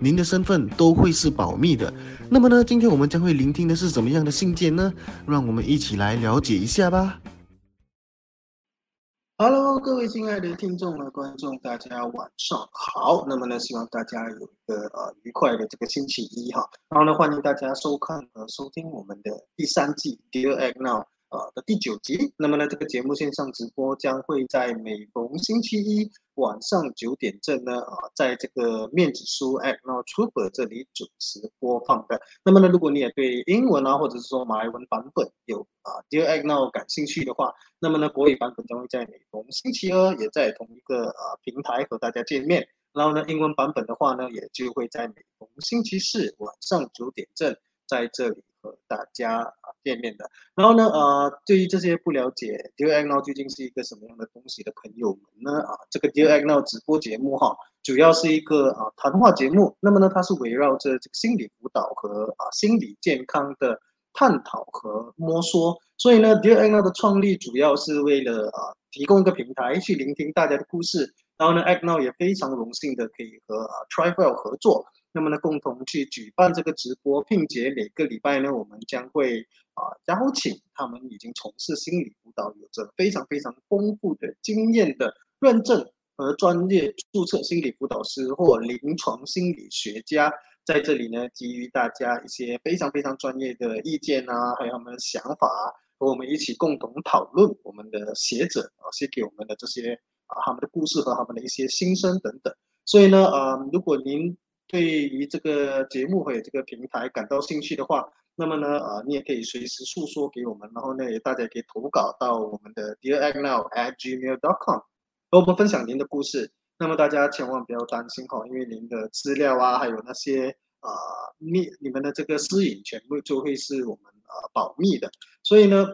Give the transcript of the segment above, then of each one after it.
您的身份都会是保密的。那么呢，今天我们将会聆听的是怎么样的信件呢？让我们一起来了解一下吧。Hello，各位亲爱的听众和观众，大家晚上好。那么呢，希望大家有一个呃愉快的这个星期一哈。然后呢，欢迎大家收看和收听我们的第三季 Dear Act Now。呃的第九集，那么呢，这个节目线上直播将会在每逢星期一晚上九点正呢，啊，在这个面子书 App Now Trooper 这里准时播放的。那么呢，如果你也对英文啊，或者是说马来文版本有啊 Dear Act Now 感兴趣的话，那么呢，国语版本将会在每逢星期二也在同一个啊平台和大家见面。然后呢，英文版本的话呢，也就会在每逢星期四晚上九点正在这里和大家啊。见面的，然后呢，呃，对于这些不了解 Dear a g Now 究竟是一个什么样的东西的朋友们呢，啊，这个 Dear a g Now 直播节目哈，主要是一个啊谈话节目，那么呢，它是围绕着这个心理辅导和啊心理健康的探讨和摸索，所以呢，Dear a g Now 的创立主要是为了啊提供一个平台去聆听大家的故事，然后呢 a g Now 也非常荣幸的可以和啊 Trifle 合作。那么呢，共同去举办这个直播，并且每个礼拜呢，我们将会啊邀请他们已经从事心理辅导、有着非常非常丰富的经验的认证和专业注册心理辅导师或临床心理学家，在这里呢，给予大家一些非常非常专业的意见啊，还有他们的想法，和我们一起共同讨论我们的学者啊写给我们的这些啊他们的故事和他们的一些心声等等。所以呢，呃，如果您对于这个节目或者这个平台感到兴趣的话，那么呢，呃，你也可以随时诉说给我们，然后呢，也大家可以投稿到我们的 dearagnow@gmail.com，和我们分享您的故事。那么大家千万不要担心哈，因为您的资料啊，还有那些啊密，你们的这个私隐全部就会是我们呃保密的。所以呢，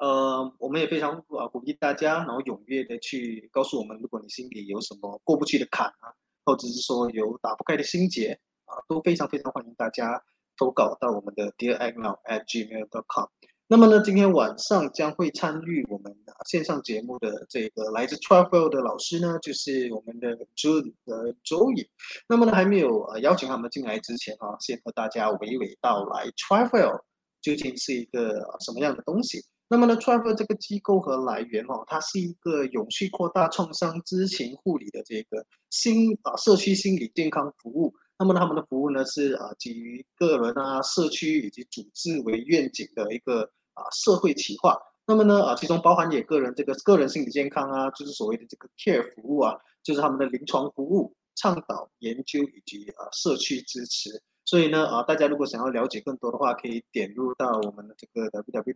呃，我们也非常啊鼓励大家，然后踊跃的去告诉我们，如果你心里有什么过不去的坎啊。或者是说有打不开的心结啊，都非常非常欢迎大家投稿到我们的 dear agnow at gmail dot com。那么呢，今天晚上将会参与我们线上节目的这个来自 Travel 的老师呢，就是我们的周呃周宇。那么呢，还没有呃邀请他们进来之前啊，先和大家娓娓道来 Travel 究竟是一个什么样的东西。那么呢，Travel 这个机构和来源哦，它是一个永续扩大创伤知情护理的这个心啊社区心理健康服务。那么他们的服务呢是啊基于个人啊、社区以及组织为愿景的一个啊社会企划。那么呢啊其中包含也个人这个个人心理健康啊，就是所谓的这个 Care 服务啊，就是他们的临床服务、倡导、研究以及啊社区支持。所以呢，啊，大家如果想要了解更多的话，可以点入到我们的这个 www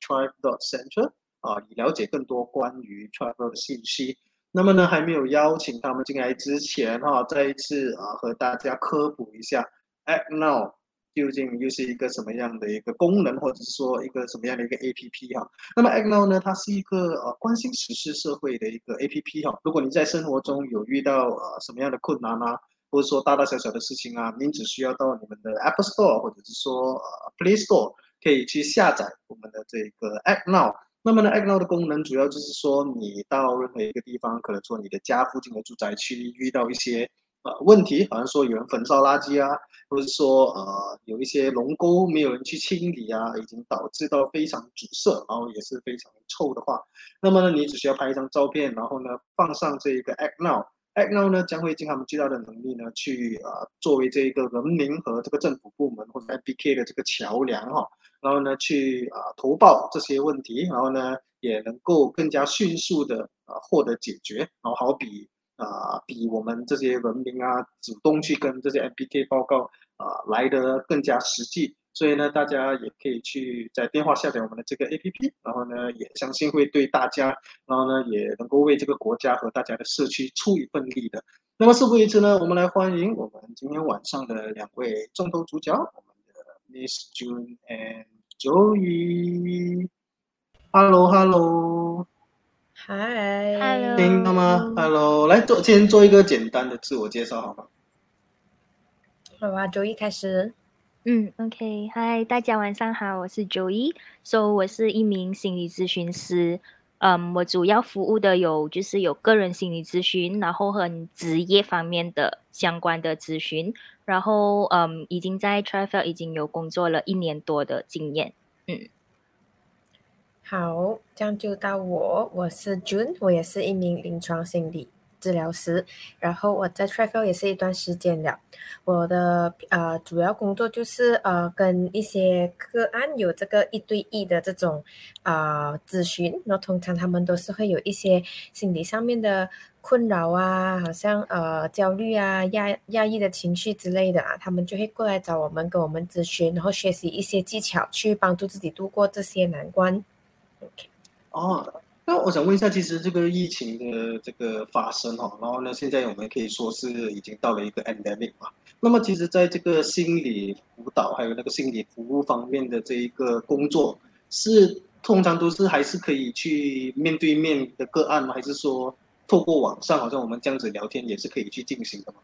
trip dot center 啊，以了解更多关于 tribe 的信息。那么呢，还没有邀请他们进来之前，哈，再一次啊，和大家科普一下，agnow 究竟又是一个什么样的一个功能，或者是说一个什么样的一个 APP 哈。那么 Agnow 呢，它是一个呃关心时事社会的一个 APP 哈。如果你在生活中有遇到呃什么样的困难啊？或者说大大小小的事情啊，您只需要到你们的 App Store 或者是说呃 Play Store 可以去下载我们的这个 App Now。那么呢，App Now 的功能主要就是说，你到任何一个地方，可能说你的家附近的住宅区遇到一些呃问题，好像说有人焚烧垃圾啊，或者说呃有一些龙沟没有人去清理啊，已经导致到非常阻塞，然后也是非常臭的话，那么呢，你只需要拍一张照片，然后呢放上这一个 App Now。Act Now 呢将会尽他们最大的能力呢，去啊作为这个人民和这个政府部门或者 MBK 的这个桥梁哈，然后呢去啊投报这些问题，然后呢也能够更加迅速的啊获得解决，然后好比啊比我们这些人民啊主动去跟这些 MBK 报告啊来的更加实际。所以呢，大家也可以去在电话下载我们的这个 APP，然后呢，也相信会对大家，然后呢，也能够为这个国家和大家的社区出一份力的。那么事不宜迟呢，我们来欢迎我们今天晚上的两位重头主角，我们的 Miss June and Joey。Hello，Hello，嗨，Hello，听到吗？Hello，来做先做一个简单的自我介绍，好吗？好啊，周一开始。嗯，OK，嗨，大家晚上好，我是周一，So 我是一名心理咨询师。嗯，我主要服务的有就是有个人心理咨询，然后和职业方面的相关的咨询，然后嗯，已经在 Travel 已经有工作了一年多的经验。嗯，好，这样就到我，我是 June，我也是一名临床心理。治疗师，然后我在 Travel 也是一段时间了。我的呃主要工作就是呃跟一些个案有这个一对一的这种啊咨询。那通常他们都是会有一些心理上面的困扰啊，好像呃焦虑啊、压压抑的情绪之类的啊，他们就会过来找我们，跟我们咨询，然后学习一些技巧，去帮助自己度过这些难关。OK，哦。那我想问一下，其实这个疫情的这个发生哈，然后呢，现在我们可以说是已经到了一个 endemic 嘛。那么其实在这个心理辅导还有那个心理服务方面的这一个工作，是通常都是还是可以去面对面的个案吗？还是说透过网上，好像我们这样子聊天也是可以去进行的吗？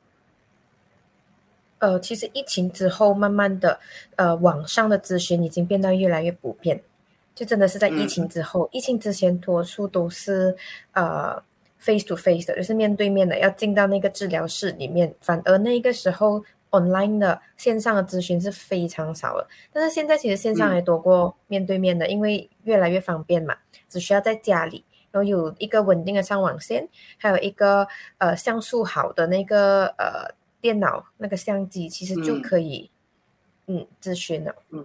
呃，其实疫情之后，慢慢的，呃，网上的咨询已经变得越来越普遍。就真的是在疫情之后，疫情之前多数都是呃 face to face 的，就是面对面的，要进到那个治疗室里面。反而那个时候 online 的线上的咨询是非常少的。但是现在其实线上也多过面对面的，因为越来越方便嘛，只需要在家里，然后有一个稳定的上网线，还有一个呃像素好的那个呃电脑那个相机，其实就可以嗯咨询了。嗯。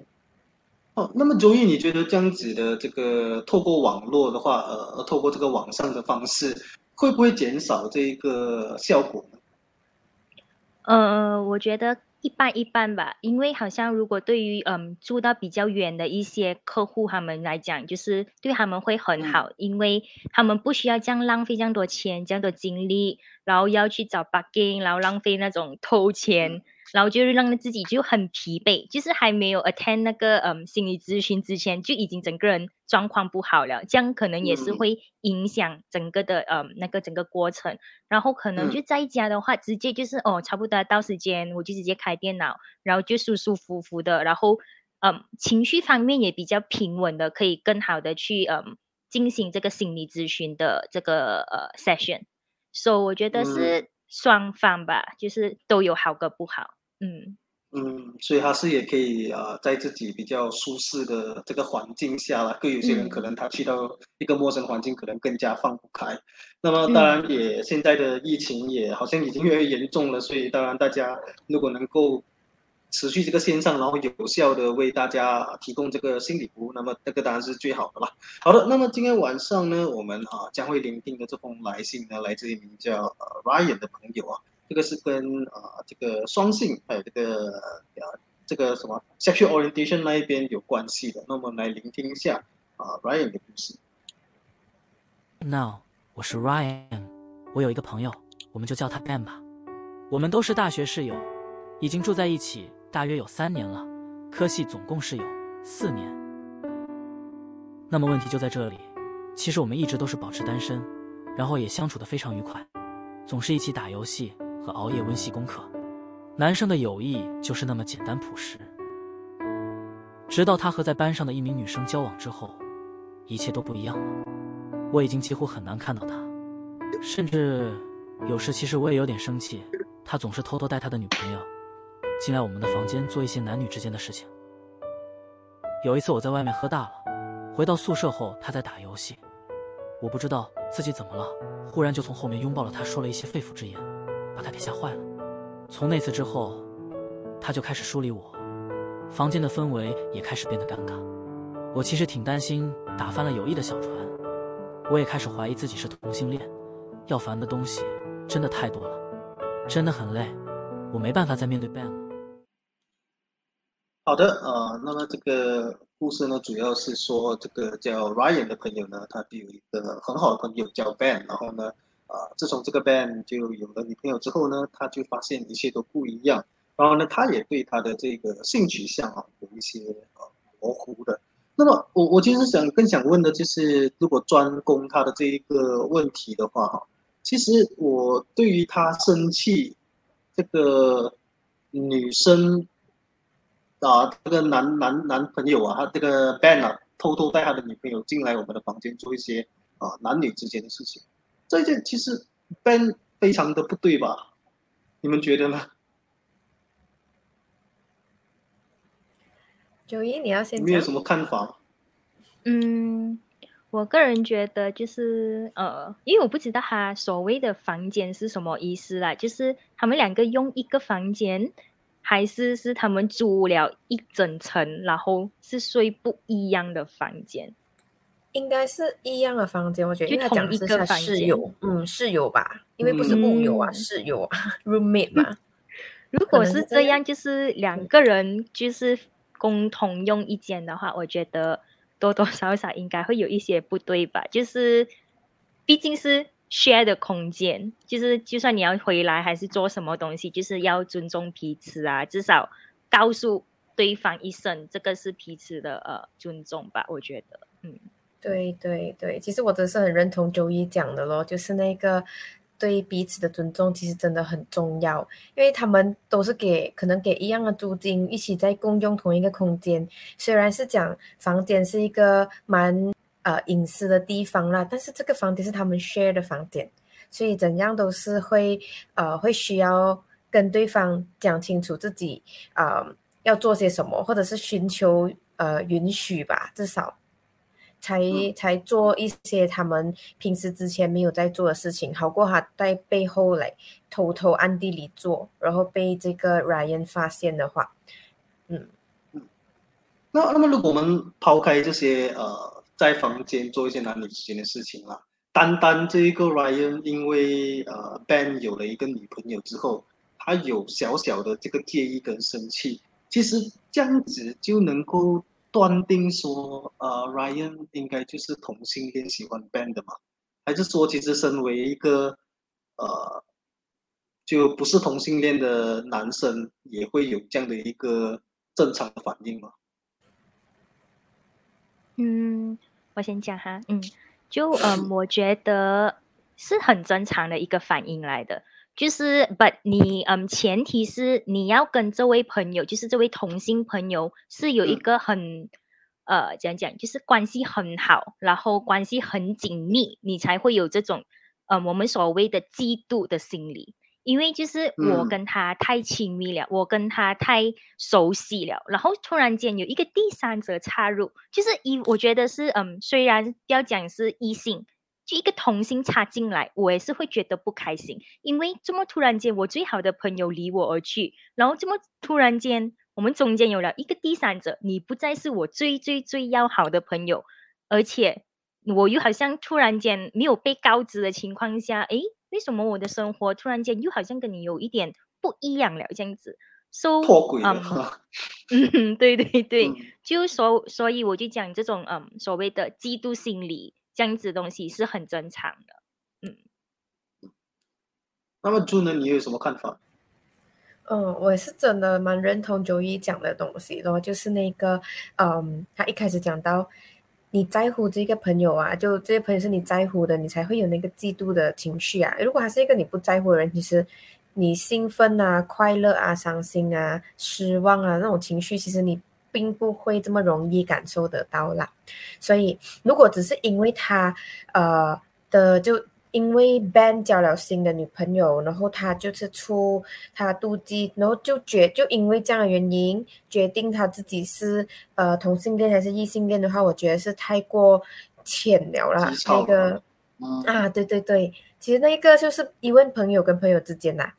哦，那么周毅，你觉得这样子的这个透过网络的话，呃，透过这个网上的方式，会不会减少这一个效果呢？呃，我觉得一般一般吧，因为好像如果对于嗯住到比较远的一些客户他们来讲，就是对他们会很好，因为他们不需要这样浪费这样多钱、这样多精力，然后要去找 bugging，然后浪费那种偷钱。然后就是让自己就很疲惫，就是还没有 attend 那个嗯心理咨询之前，就已经整个人状况不好了，这样可能也是会影响整个的嗯那个整个过程。然后可能就在家的话，直接就是哦差不多到时间，我就直接开电脑，然后就舒舒服服的，然后嗯情绪方面也比较平稳的，可以更好的去嗯进行这个心理咨询的这个呃 session。所以我觉得是。双方吧，就是都有好跟不好，嗯嗯，所以他是也可以啊，在自己比较舒适的这个环境下了。对有些人可能他去到一个陌生环境，可能更加放不开。那么当然也现在的疫情也好像已经越来越严重了，所以当然大家如果能够。持续这个线上，然后有效的为大家提供这个心理服务，那么这个当然是最好的了。好的，那么今天晚上呢，我们啊将会聆听的这封来信呢，来自一名叫呃 Ryan 的朋友啊，这个是跟啊这个双性还有这个呃这个什么 sexual orientation 那一边有关系的。那么来聆听一下啊 Ryan 的故事。Now，我是 Ryan，我有一个朋友，我们就叫他 Ben 吧。我们都是大学室友，已经住在一起。大约有三年了，科系总共是有四年。那么问题就在这里，其实我们一直都是保持单身，然后也相处的非常愉快，总是一起打游戏和熬夜温习功课。男生的友谊就是那么简单朴实。直到他和在班上的一名女生交往之后，一切都不一样了。我已经几乎很难看到他，甚至有时其实我也有点生气，他总是偷偷带他的女朋友。进来我们的房间做一些男女之间的事情。有一次我在外面喝大了，回到宿舍后他在打游戏，我不知道自己怎么了，忽然就从后面拥抱了他，说了一些肺腑之言，把他给吓坏了。从那次之后，他就开始疏离我，房间的氛围也开始变得尴尬。我其实挺担心打翻了友谊的小船，我也开始怀疑自己是同性恋。要烦的东西真的太多了，真的很累，我没办法再面对 Ben 了。好的，呃，那么这个故事呢，主要是说这个叫 Ryan 的朋友呢，他有一个很好的朋友叫 Ben，然后呢，啊，自从这个 Ben 就有了女朋友之后呢，他就发现一切都不一样，然后呢，他也对他的这个性取向啊有一些呃模糊的，那么我我其实想更想问的就是，如果专攻他的这一个问题的话，哈，其实我对于他生气这个女生啊，这个男男男朋友啊，他这个 Ben 啊，偷偷带他的女朋友进来我们的房间做一些啊男女之间的事情，这一件其实 Ben 非常的不对吧？你们觉得呢？九一，你要先。你有什么看法？嗯，我个人觉得就是呃，因为我不知道他所谓的房间是什么意思啦，就是他们两个用一个房间，还是是他们租了一整层，然后是睡不一样的房间？应该是一样的房间，我觉得。就同一个室友，嗯，室友吧，因为不是木友啊，室友啊，roommate 嘛。如果是这样，就是两个人就是。共同用一间的话，我觉得多多少少应该会有一些不对吧？就是毕竟是 share 的空间，就是就算你要回来还是做什么东西，就是要尊重彼此啊，至少告诉对方一声，这个是彼此的呃尊重吧？我觉得，嗯，对对对，其实我真是很认同周一讲的咯，就是那个。对彼此的尊重其实真的很重要，因为他们都是给可能给一样的租金，一起在共用同一个空间。虽然是讲房间是一个蛮呃隐私的地方啦，但是这个房间是他们 share 的房间，所以怎样都是会呃会需要跟对方讲清楚自己啊要做些什么，或者是寻求呃允许吧，至少。才才做一些他们平时之前没有在做的事情，好过他在背后来偷偷暗地里做，然后被这个 Ryan 发现的话，嗯嗯，那那么如果我们抛开这些呃在房间做一些男女之间的事情啦，单单这一个 Ryan 因为呃 Ben 有了一个女朋友之后，他有小小的这个介意跟生气，其实这样子就能够。断定说，呃，Ryan 应该就是同性恋喜欢 Ben 的嘛？还是说，其实身为一个呃，就不是同性恋的男生，也会有这样的一个正常的反应吗？嗯，我先讲哈，嗯，就嗯，我觉得是很正常的一个反应来的，就是，but 你嗯，前提是你要跟这位朋友，就是这位同性朋友是有一个很呃，讲讲，就是关系很好，然后关系很紧密，你才会有这种呃，我们所谓的嫉妒的心理。因为就是我跟他太亲密了，我跟他太熟悉了，然后突然间有一个第三者插入，就是一，我觉得是嗯，虽然要讲是异性。就一个同性插进来，我也是会觉得不开心，因为这么突然间，我最好的朋友离我而去，然后这么突然间，我们中间有了一个第三者，你不再是我最最最要好的朋友，而且我又好像突然间没有被告知的情况下，诶，为什么我的生活突然间又好像跟你有一点不一样了？这样子，so，嗯，对对对，就所所以我就讲这种嗯所谓的嫉妒心理。这样子东西是很正常的，嗯。那么朱呢？你有什么看法？嗯，我也是真的蛮认同九一讲的东西的，就是那个，嗯，他一开始讲到你在乎这个朋友啊，就这些朋友是你在乎的，你才会有那个嫉妒的情绪啊。如果他是一个你不在乎的人，其实你兴奋啊、快乐啊、伤心啊、失望啊那种情绪，其实你。并不会这么容易感受得到啦，所以如果只是因为他呃的，就因为 Ben 交了新的女朋友，然后他就是出他妒忌，然后就决就因为这样的原因决定他自己是呃同性恋还是异性恋的话，我觉得是太过浅了啦。那个啊，对对对，其实那个就是一问朋友跟朋友之间呐。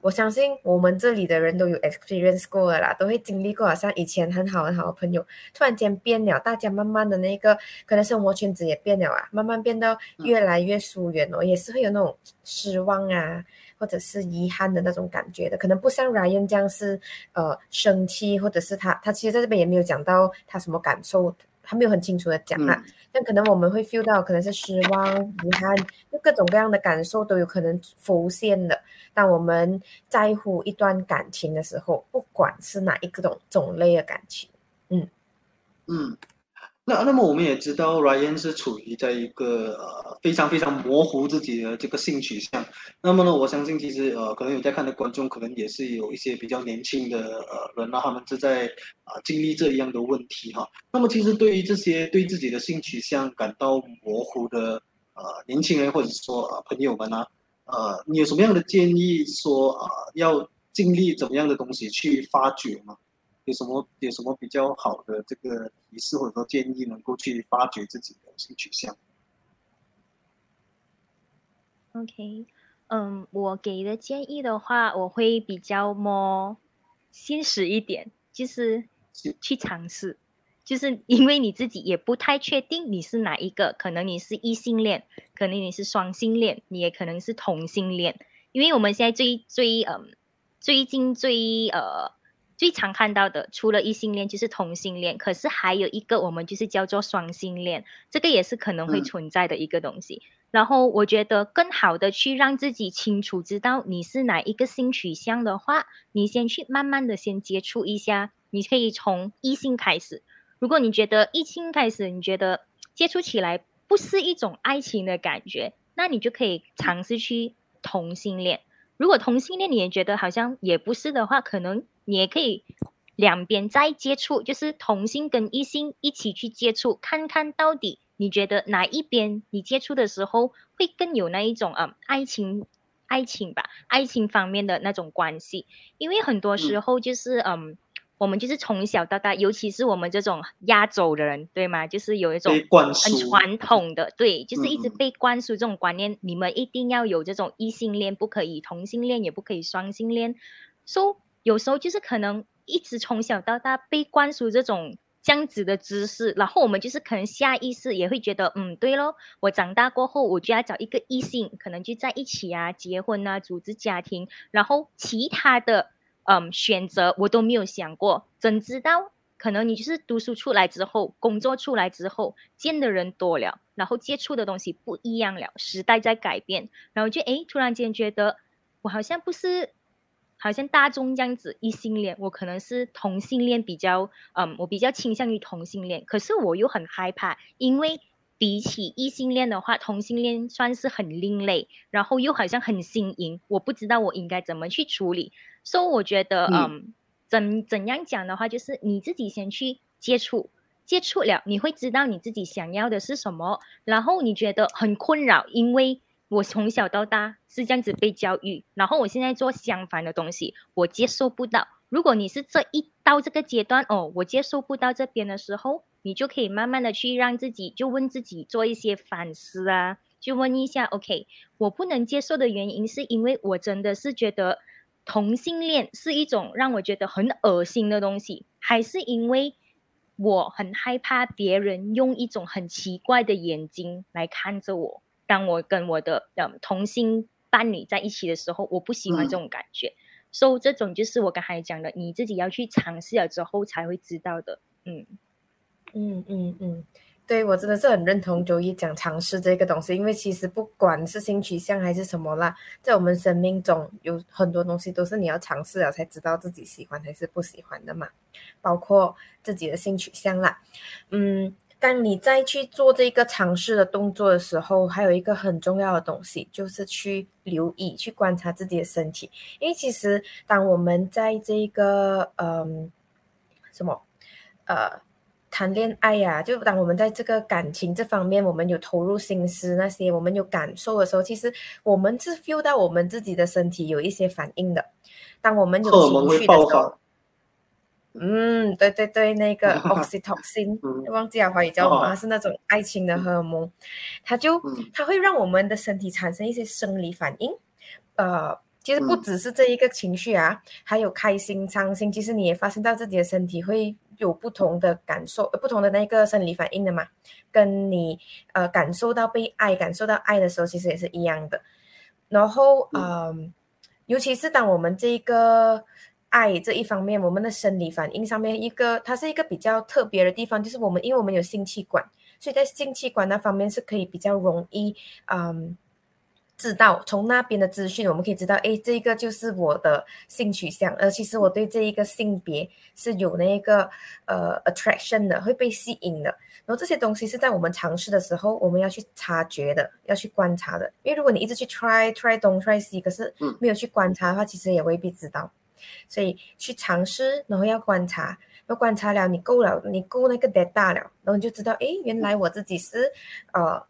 我相信我们这里的人都有 experience 过啦，都会经历过，好像以前很好很好的朋友，突然间变了，大家慢慢的那个可能生活圈子也变了啊，慢慢变到越来越疏远哦，也是会有那种失望啊，或者是遗憾的那种感觉的，可能不像 Ryan 这样是呃生气，或者是他他其实在这边也没有讲到他什么感受。他没有很清楚的讲啊，但可能我们会 feel 到可能是失望、遗憾，就各种各样的感受都有可能浮现的。当我们在乎一段感情的时候，不管是哪一个种种类的感情，嗯。嗯，那那么我们也知道，Ryan 是处于在一个呃非常非常模糊自己的这个性取向。那么呢，我相信其实呃可能有在看的观众，可能也是有一些比较年轻的呃人啊，他们是在啊经历这一样的问题哈。那么其实对于这些对自己的性取向感到模糊的呃年轻人或者说呃朋友们啊，呃你有什么样的建议说啊要经历怎么样的东西去发掘吗？有什么有什么比较好的这个提示或者说建议，能够去发掘自己的性取向？OK，嗯，我给的建议的话，我会比较 more 现实一点，就是去尝试，就是因为你自己也不太确定你是哪一个，可能你是异性恋，可能你是双性恋，你也可能是同性恋，因为我们现在最最嗯最近最呃。最常看到的，除了异性恋就是同性恋，可是还有一个我们就是叫做双性恋，这个也是可能会存在的一个东西。然后我觉得更好的去让自己清楚知道你是哪一个性取向的话，你先去慢慢的先接触一下，你可以从异性开始。如果你觉得异性开始，你觉得接触起来不是一种爱情的感觉，那你就可以尝试去同性恋。如果同性恋你也觉得好像也不是的话，可能。你也可以两边再接触，就是同性跟异性一起去接触，看看到底你觉得哪一边你接触的时候会更有那一种嗯爱情爱情吧，爱情方面的那种关系。因为很多时候就是嗯，我们就是从小到大，尤其是我们这种亚洲的人，对吗？就是有一种很传统的，对，就是一直被灌输这种观念，你们一定要有这种异性恋，不可以同性恋，也不可以双性恋。So 有时候就是可能一直从小到大被灌输这种这样子的知识，然后我们就是可能下意识也会觉得，嗯，对咯，我长大过后我就要找一个异性，可能就在一起啊，结婚啊，组织家庭，然后其他的嗯选择我都没有想过。怎知道可能你就是读书出来之后，工作出来之后，见的人多了，然后接触的东西不一样了，时代在改变，然后就哎突然间觉得我好像不是。好像大众这样子异性恋，我可能是同性恋比较，嗯，我比较倾向于同性恋，可是我又很害怕，因为比起异性恋的话，同性恋算是很另类，然后又好像很新颖，我不知道我应该怎么去处理，所以我觉得，嗯，怎怎样讲的话，就是你自己先去接触，接触了，你会知道你自己想要的是什么，然后你觉得很困扰，因为。我从小到大是这样子被教育，然后我现在做相反的东西，我接受不到。如果你是这一到这个阶段哦，我接受不到这边的时候，你就可以慢慢的去让自己就问自己做一些反思啊，就问一下，OK，我不能接受的原因是因为我真的是觉得同性恋是一种让我觉得很恶心的东西，还是因为我很害怕别人用一种很奇怪的眼睛来看着我？当我跟我的嗯同性伴侣在一起的时候，我不喜欢这种感觉，所以这种就是我刚才讲的，你自己要去尝试了之后才会知道的。嗯嗯嗯嗯，对我真的是很认同周一讲尝试这个东西，因为其实不管是性取向还是什么啦，在我们生命中有很多东西都是你要尝试了才知道自己喜欢还是不喜欢的嘛，包括自己的性取向啦，嗯。当你再去做这个尝试的动作的时候，还有一个很重要的东西，就是去留意、去观察自己的身体。因为其实，当我们在这个嗯什么呃谈恋爱呀，就当我们在这个感情这方面，我们有投入心思那些，我们有感受的时候，其实我们是 feel 到我们自己的身体有一些反应的。当我们有情绪的时候。嗯，对对对，那个 oxytocin，忘记了华语叫什么，是那种爱情的荷尔蒙，它就它会让我们的身体产生一些生理反应。呃，其实不只是这一个情绪啊，还有开心、伤心，其实你也发现到自己的身体会有不同的感受，不同的那个生理反应的嘛。跟你呃感受到被爱、感受到爱的时候，其实也是一样的。然后，嗯，尤其是当我们这个。爱这一方面，我们的生理反应上面一个，它是一个比较特别的地方，就是我们因为我们有性器官，所以在性器官那方面是可以比较容易，嗯，知道从那边的资讯，我们可以知道，哎，这个就是我的性取向，呃，其实我对这一个性别是有那个呃 attraction 的，会被吸引的。然后这些东西是在我们尝试的时候，我们要去察觉的，要去观察的。因为如果你一直去 try try 东 try 西，可是没有去观察的话，其实也未必知道。所以去尝试，然后要观察，要观察了，你够了，你够那个 data 了，然后你就知道，哎，原来我自己是呃。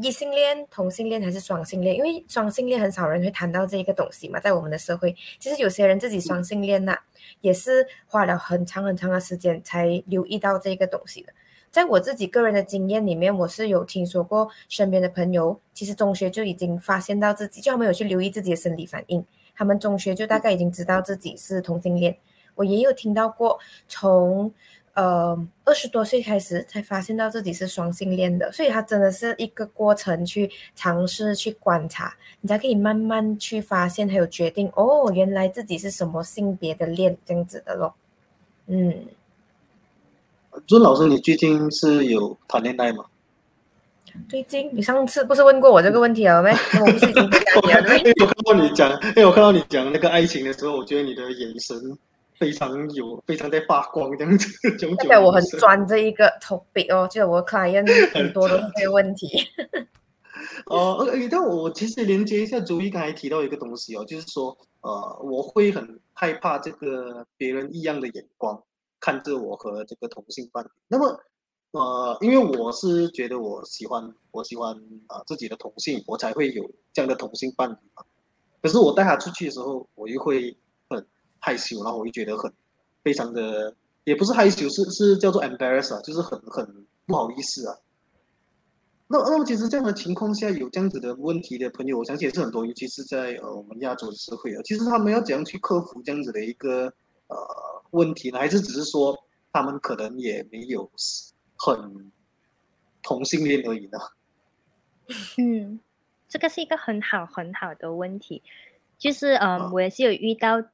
异性恋、同性恋还是双性恋？因为双性恋很少人会谈到这一个东西嘛，在我们的社会，其实有些人自己双性恋呐，也是花了很长很长的时间才留意到这个东西的。在我自己个人的经验里面，我是有听说过身边的朋友，其实中学就已经发现到自己，就他们有去留意自己的生理反应，他们中学就大概已经知道自己是同性恋。我也有听到过从。呃，二十多岁开始才发现到自己是双性恋的，所以他真的是一个过程，去尝试去观察，你才可以慢慢去发现还有决定哦，原来自己是什么性别的恋这样子的咯。嗯，朱老师，你最近是有谈恋爱吗？最近你上次不是问过我这个问题了没？我不是已经讲你了？因为我看到你讲，因为我看到你讲那个爱情的时候，我觉得你的眼神。非常有，非常在发光这样子。代表我很专这一个 topic 哦，就是我 client 很多都是这个问题。哦，呃，但我其实连接一下周一刚才提到一个东西哦，就是说，呃，我会很害怕这个别人异样的眼光看着我和这个同性伴侣。那么，呃，因为我是觉得我喜欢，我喜欢啊自己的同性，我才会有这样的同性伴侣嘛。可是我带他出去的时候，我又会很。害羞，然后我就觉得很非常的，也不是害羞，是是叫做 embarrass 啊，就是很很不好意思啊。那那么其实这样的情况下有这样子的问题的朋友，我相信也是很多，尤其是在呃我们亚洲的社会啊，其实他们要怎样去克服这样子的一个呃问题呢？还是只是说他们可能也没有很同性恋而已呢？嗯，这个是一个很好很好的问题，就是嗯，我也是有遇到。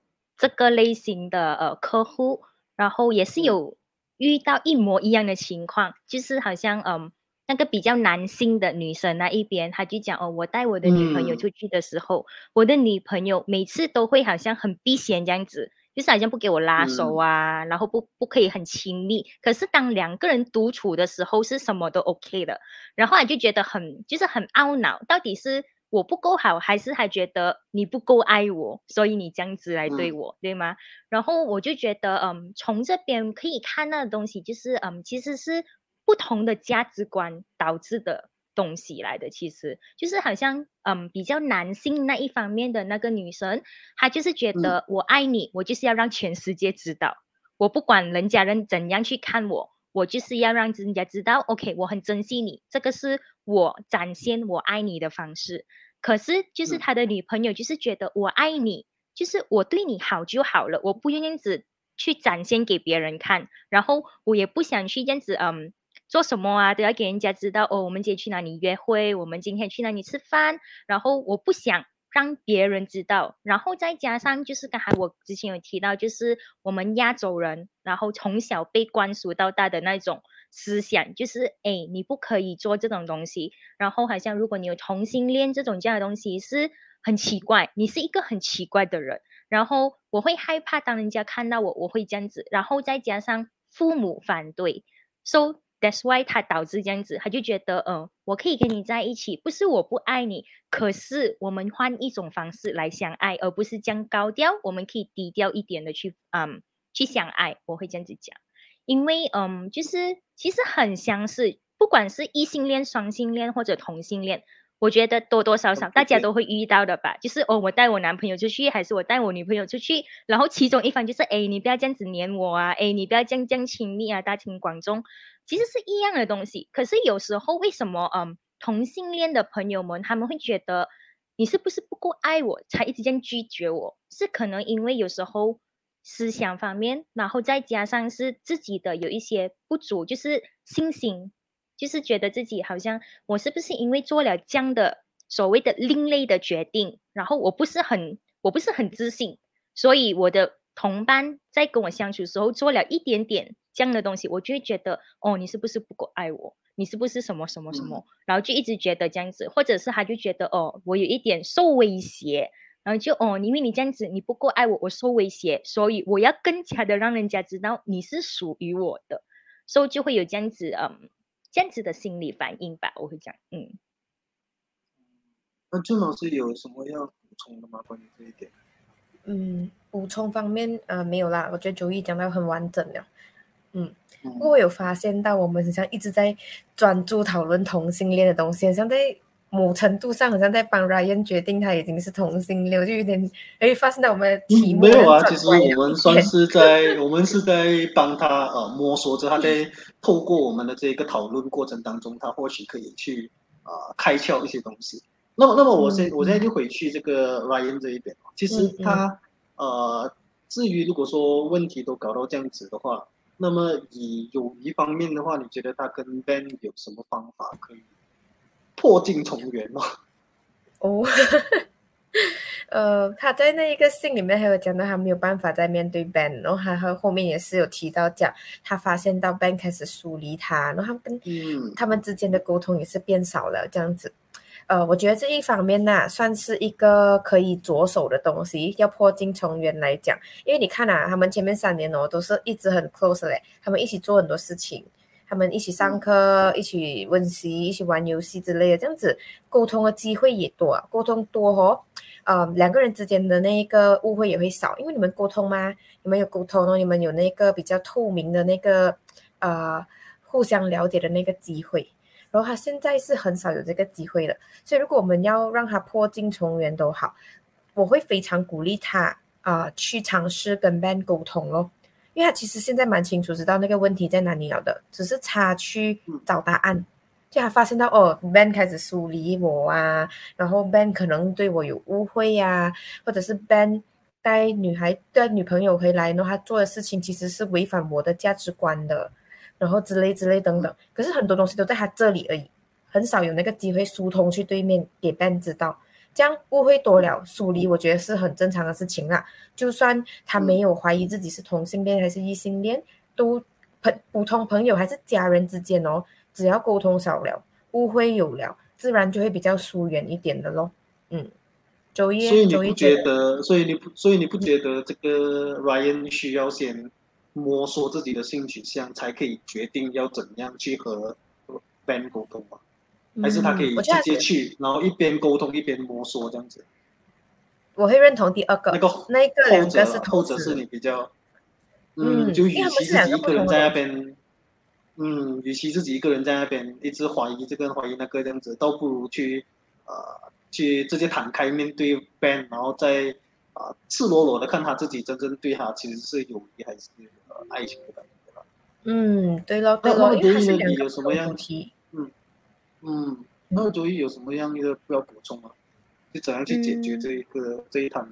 这个类型的呃客户，然后也是有遇到一模一样的情况，就是好像嗯那个比较男性的女生那一边，他就讲哦，我带我的女朋友出去的时候，我的女朋友每次都会好像很避嫌这样子，就是好像不给我拉手啊，然后不不可以很亲密。可是当两个人独处的时候，是什么都 OK 的，然后他就觉得很就是很懊恼，到底是。我不够好，还是还觉得你不够爱我，所以你这样子来对我，对吗？然后我就觉得，嗯，从这边可以看到的东西，就是，嗯，其实是不同的价值观导致的东西来的。其实就是好像，嗯，比较男性那一方面的那个女生，她就是觉得我爱你，我就是要让全世界知道，我不管人家人怎样去看我。我就是要让人家知道，OK，我很珍惜你，这个是我展现我爱你的方式。可是，就是他的女朋友就是觉得我爱你，就是我对你好就好了，我不愿意子去展现给别人看，然后我也不想去这样子，嗯，做什么啊都要给人家知道哦，我们今天去哪里约会，我们今天去哪里吃饭，然后我不想。让别人知道，然后再加上就是刚才我之前有提到，就是我们亚洲人，然后从小被灌输到大的那种思想，就是哎，你不可以做这种东西。然后好像如果你有同性恋这种这样的东西，是很奇怪，你是一个很奇怪的人。然后我会害怕，当人家看到我，我会这样子。然后再加上父母反对，so。That's why 他导致这样子，他就觉得，嗯，我可以跟你在一起，不是我不爱你，可是我们换一种方式来相爱，而不是这样高调，我们可以低调一点的去，嗯，去相爱。我会这样子讲，因为，嗯，就是其实很相似，不管是异性恋、双性恋或者同性恋。我觉得多多少少大家都会遇到的吧，就是哦，我带我男朋友出去，还是我带我女朋友出去，然后其中一方就是，哎，你不要这样子黏我啊，哎，你不要这样这样亲密啊，大庭广众，其实是一样的东西。可是有时候为什么，嗯，同性恋的朋友们他们会觉得你是不是不够爱我才一直这样拒绝我？是可能因为有时候思想方面，然后再加上是自己的有一些不足，就是信心。就是觉得自己好像我是不是因为做了这样的所谓的另类的决定，然后我不是很我不是很自信，所以我的同伴在跟我相处的时候做了一点点这样的东西，我就会觉得哦，你是不是不够爱我？你是不是什么什么什么？然后就一直觉得这样子，或者是他就觉得哦，我有一点受威胁，然后就哦，因为你这样子你不够爱我，我受威胁，所以我要更加的让人家知道你是属于我的。所以就会有这样子嗯这样子的心理反应吧，我会讲，嗯。那郑老师有什么要补充的吗？关于这一点？嗯，补充方面呃没有啦，我觉得九一讲到很完整了。嗯，不过我有发现到我们好像一直在专注讨论同性恋的东西，好像在某程度上好像在帮 Ryan 决定他已经是同性恋，就有点哎发生在我们的题目没有啊，其实我们算是在 我们是在帮他呃摸索着，他在透过我们的这个讨论过程当中，他或许可以去啊开窍一些东西。那么，那么我现我现在就回去这个 Ryan 这一边。其实他呃，至于如果说问题都搞到这样子的话，那么以友谊方面的话，你觉得他跟 Ben 有什么方法可以破镜重圆吗？哦，呃，他在那一个信里面还有讲到他没有办法再面对 Ben，然后还和后面也是有提到讲他发现到 Ben 开始疏离他，然后他跟他们之间的沟通也是变少了这样子。呃，我觉得这一方面呢，算是一个可以着手的东西。要破镜重圆来讲，因为你看啊，他们前面三年哦，都是一直很 close 嘞，他们一起做很多事情，他们一起上课，一起温习，一起玩游戏之类的，这样子沟通的机会也多，沟通多哦，呃，两个人之间的那个误会也会少，因为你们沟通吗？你们有沟通哦，你们有那个比较透明的那个呃，互相了解的那个机会。然后他现在是很少有这个机会了，所以如果我们要让他破镜重圆都好，我会非常鼓励他啊去尝试跟 Ben 沟通咯，因为他其实现在蛮清楚知道那个问题在哪里了的，只是他去找答案。就他发现到哦，Ben 开始疏离我啊，然后 Ben 可能对我有误会呀，或者是 Ben 带女孩带女朋友回来，然后他做的事情其实是违反我的价值观的。然后之类之类等等，可是很多东西都在他这里而已，很少有那个机会疏通去对面给 Ben 知道，这样误会多了，疏离我觉得是很正常的事情啦。就算他没有怀疑自己是同性恋还是异性恋，都朋普通朋友还是家人之间哦，只要沟通少了，误会有了，自然就会比较疏远一点的咯。嗯，周一，所以你不觉得？所以你不，所以你不觉得这个 Ryan 需要先？摸索自己的性取向，才可以决定要怎样去和 Ben 沟通吗？还是他可以直接去，然后一边沟通一边摸索这样子？我会认同第二个，那个那个两个是后者是你比较，嗯，就与其自己一个人在那边，嗯，与其自己一个人在那边一直怀疑这个怀疑那个这样子，倒不如去呃去直接坦开面对 Ben，然后再。啊，赤裸裸的看他自己真正对他其实是友谊还是呃爱情的感觉吧？嗯，对了对了，因为是你有什么样题？嗯嗯，那周一有什么样一个要补充吗？就怎样去解决这一个这一摊？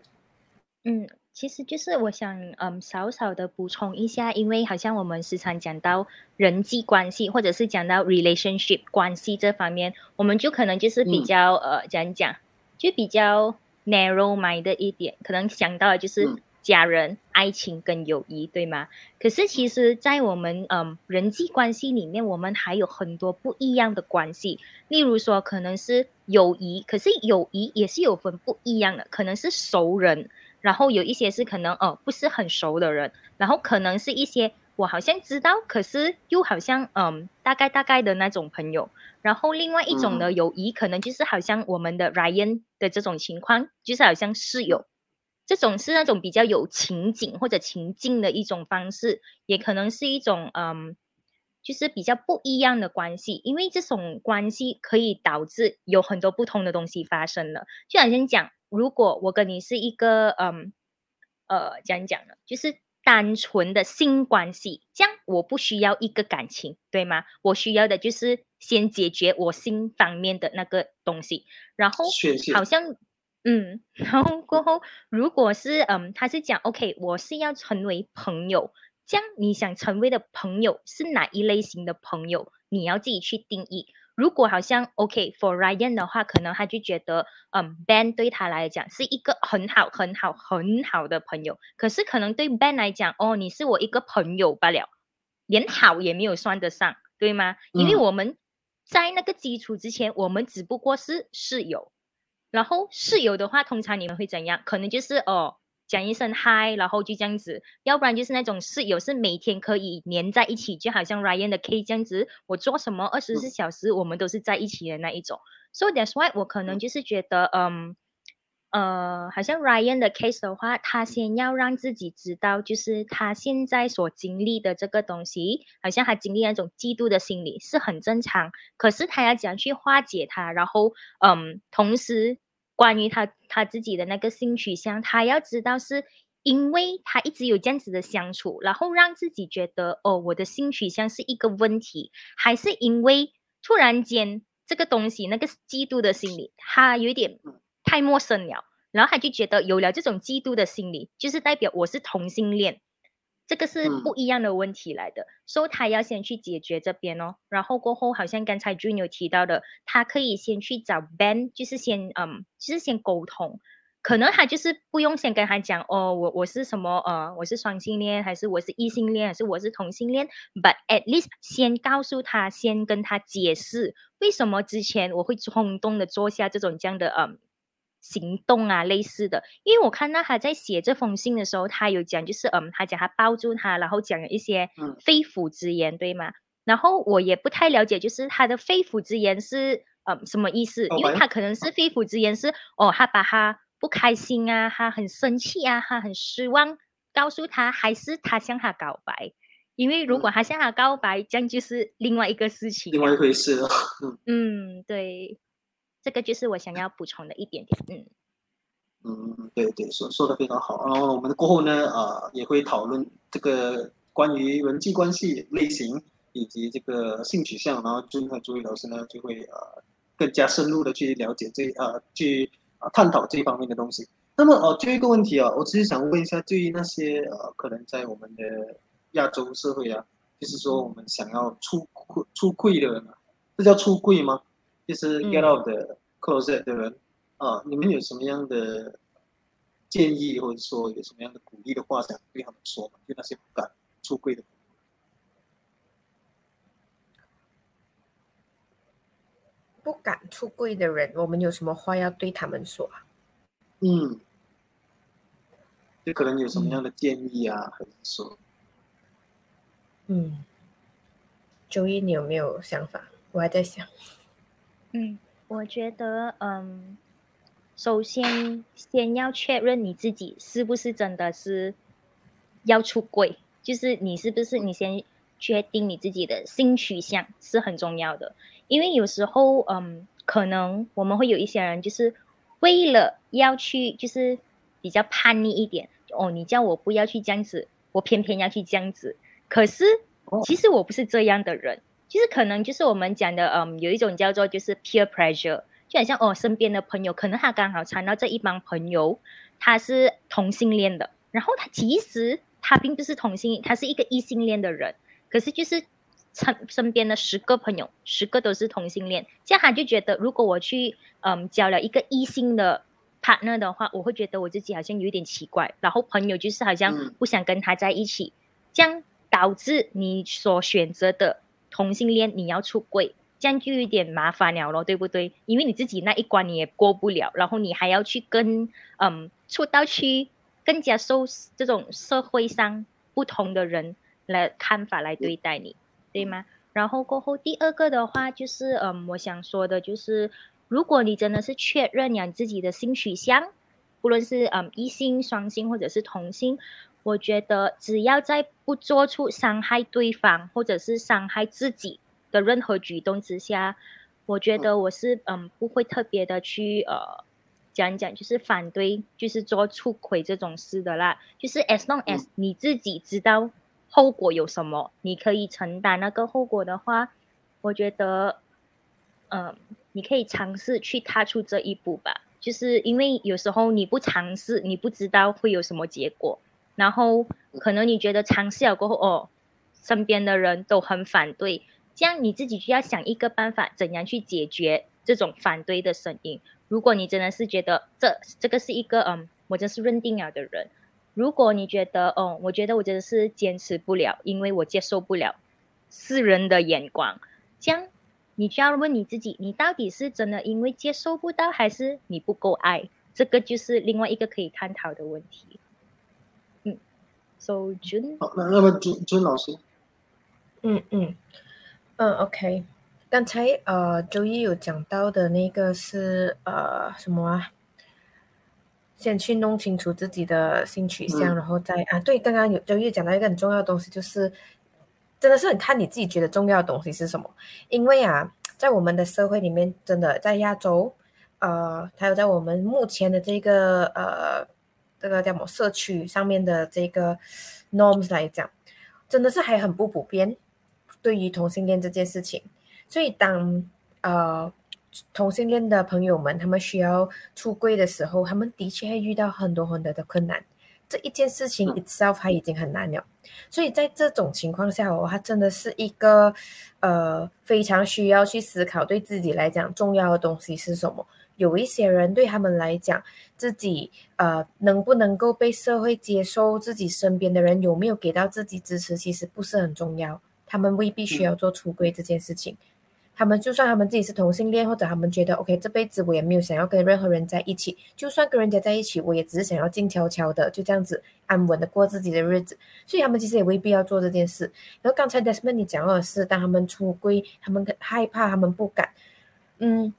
嗯，其实就是我想嗯少少的补充一下，因为好像我们时常讲到人际关系，或者是讲到 relationship 关系这方面，我们就可能就是比较呃怎样讲，就比较。narrow minded 一点，可能想到的就是家人、爱情跟友谊，对吗？可是其实，在我们嗯人际关系里面，我们还有很多不一样的关系。例如说，可能是友谊，可是友谊也是有分不一样的，可能是熟人，然后有一些是可能哦不是很熟的人，然后可能是一些。我好像知道，可是又好像嗯，大概大概的那种朋友。然后另外一种的友谊，可能就是好像我们的 Ryan 的这种情况，就是好像室友，这种是那种比较有情景或者情境的一种方式，也可能是一种嗯，就是比较不一样的关系。因为这种关系可以导致有很多不同的东西发生了。就好像讲，如果我跟你是一个嗯呃，讲讲呢，就是。单纯的性关系，这样我不需要一个感情，对吗？我需要的就是先解决我性方面的那个东西，然后好像，嗯，然后过后，如果是嗯，他是讲 OK，我是要成为朋友，这样你想成为的朋友是哪一类型的朋友，你要自己去定义。如果好像 OK，for Ryan 的话，可能他就觉得，嗯，Ben 对他来讲是一个很好、很好、很好的朋友。可是可能对 Ben 来讲，哦，你是我一个朋友罢了，连好也没有算得上，对吗？因为我们在那个基础之前，我们只不过是室友。然后室友的话，通常你们会怎样？可能就是哦，讲一声嗨，然后就这样子；要不然就是那种室友是每天可以黏在一起，就好像 Ryan 的 K 这样子，我做什么二十四小时我们都是在一起的那一种。So that's why 我可能就是觉得，嗯。呃，好像 Ryan 的 case 的话，他先要让自己知道，就是他现在所经历的这个东西，好像他经历那种嫉妒的心理是很正常。可是他要怎样去化解它？然后，嗯，同时关于他他自己的那个性取向，他要知道是因为他一直有这样子的相处，然后让自己觉得哦，我的性取向是一个问题，还是因为突然间这个东西那个嫉妒的心理，他有点。太陌生了，然后他就觉得有了这种嫉妒的心理，就是代表我是同性恋，这个是不一样的问题来的，所以他要先去解决这边哦。然后过后，好像刚才 Jun 有提到的，他可以先去找 Ben，就是先嗯，就是先沟通，可能他就是不用先跟他讲哦，我我是什么呃，我是双性恋，还是我是异性恋，还是我是同性恋，But at least 先告诉他，先跟他解释为什么之前我会冲动的做下这种这样的嗯。行动啊，类似的，因为我看到他在写这封信的时候，他有讲，就是嗯，他讲他抱住他，然后讲了一些肺腑之言，对吗？然后我也不太了解，就是他的肺腑之言是嗯什么意思？因为他可能是肺腑之言是哦，他把他不开心啊，他很生气啊，他很失望，告诉他，还是他向他告白？因为如果他向他告白，这样就是另外一个事情，另外一回事了。嗯，对。这个就是我想要补充的一点点，嗯，嗯，对对，说说的非常好。然后我们过后呢，啊，也会讨论这个关于人际关系类型以及这个性取向。然后朱和朱毅老师呢，就会呃更加深入的去了解这呃去啊探讨这方面的东西。那么哦，最后一个问题啊，我只是想问一下，对于那些呃可能在我们的亚洲社会啊，就是说我们想要出出柜的人啊，这叫出柜吗？就是 get out 的 closet 的人啊，你们有什么样的建议，或者说有什么样的鼓励的话想对他们说？对那些不敢出柜的，不敢出柜的人，我们有什么话要对他们说？嗯，就可能有什么样的建议啊，还是说，嗯，周一你有没有想法？我还在想。嗯，我觉得，嗯，首先先要确认你自己是不是真的是要出轨，就是你是不是你先确定你自己的性取向是很重要的，因为有时候，嗯，可能我们会有一些人就是为了要去，就是比较叛逆一点，哦，你叫我不要去这样子，我偏偏要去这样子，可是其实我不是这样的人。其实可能就是我们讲的，嗯，有一种叫做就是 peer pressure，就好像哦，身边的朋友可能他刚好缠到这一帮朋友，他是同性恋的，然后他其实他并不是同性，他是一个异性恋的人，可是就是身身边的十个朋友，十个都是同性恋，这样他就觉得如果我去嗯交了一个异性的 partner 的话，我会觉得我自己好像有一点奇怪，然后朋友就是好像不想跟他在一起，这样导致你所选择的。同性恋你要出柜，这样就有点麻烦了咯，对不对？因为你自己那一关你也过不了，然后你还要去跟嗯出道区更加受这种社会上不同的人来看法来对待你，对吗？然后过后第二个的话就是嗯，我想说的就是，如果你真的是确认你自己的性取向，不论是嗯异性、双性或者是同性。我觉得只要在不做出伤害对方或者是伤害自己的任何举动之下，我觉得我是嗯不会特别的去呃讲讲，就是反对就是做出轨这种事的啦。就是 as long as 你自己知道后果有什么，你可以承担那个后果的话，我觉得嗯你可以尝试去踏出这一步吧。就是因为有时候你不尝试，你不知道会有什么结果。然后可能你觉得尝试了过后，哦，身边的人都很反对，这样你自己就要想一个办法，怎样去解决这种反对的声音。如果你真的是觉得这这个是一个嗯，我真是认定了的人，如果你觉得哦，我觉得我真的是坚持不了，因为我接受不了世人的眼光，这样你就要问你自己，你到底是真的因为接受不到，还是你不够爱？这个就是另外一个可以探讨的问题。So Jun，好，那那么尊尊老师，嗯嗯嗯，OK。刚才呃，周一有讲到的那个是呃什么啊？先去弄清楚自己的性取向，嗯然后再啊，对，刚刚有周一讲到一个很重要的东西，就是真的是很看你自己觉得重要的东西是什么。因为啊，在我们的社会里面，真的在亚洲，呃，还有在我们目前的这个呃这个叫什么社区上面的这个 norms 来讲，真的是还很不普遍。对于同性恋这件事情，所以当呃同性恋的朋友们他们需要出柜的时候，他们的确会遇到很多很多的困难。这一件事情嗯 itself 它已经很难了，所以在这种情况下哦，它真的是一个呃非常需要去思考对自己来讲重要的东西是什么。有一些人对他们来讲，自己呃能不能够被社会接受，自己身边的人有没有给到自己支持，其实不是很重要。他们未必需要做出柜这件事情。他们就算他们自己是同性恋，或者他们觉得 OK 这辈子我也没有想要跟任何人在一起，就算跟人家在一起，我也只是想要静悄悄的就这样子安稳的过自己的日子。所以他们其实也未必要做这件事。然后刚才 Desmond 你讲到的是，当他们出柜，他们害怕，他们不敢，嗯，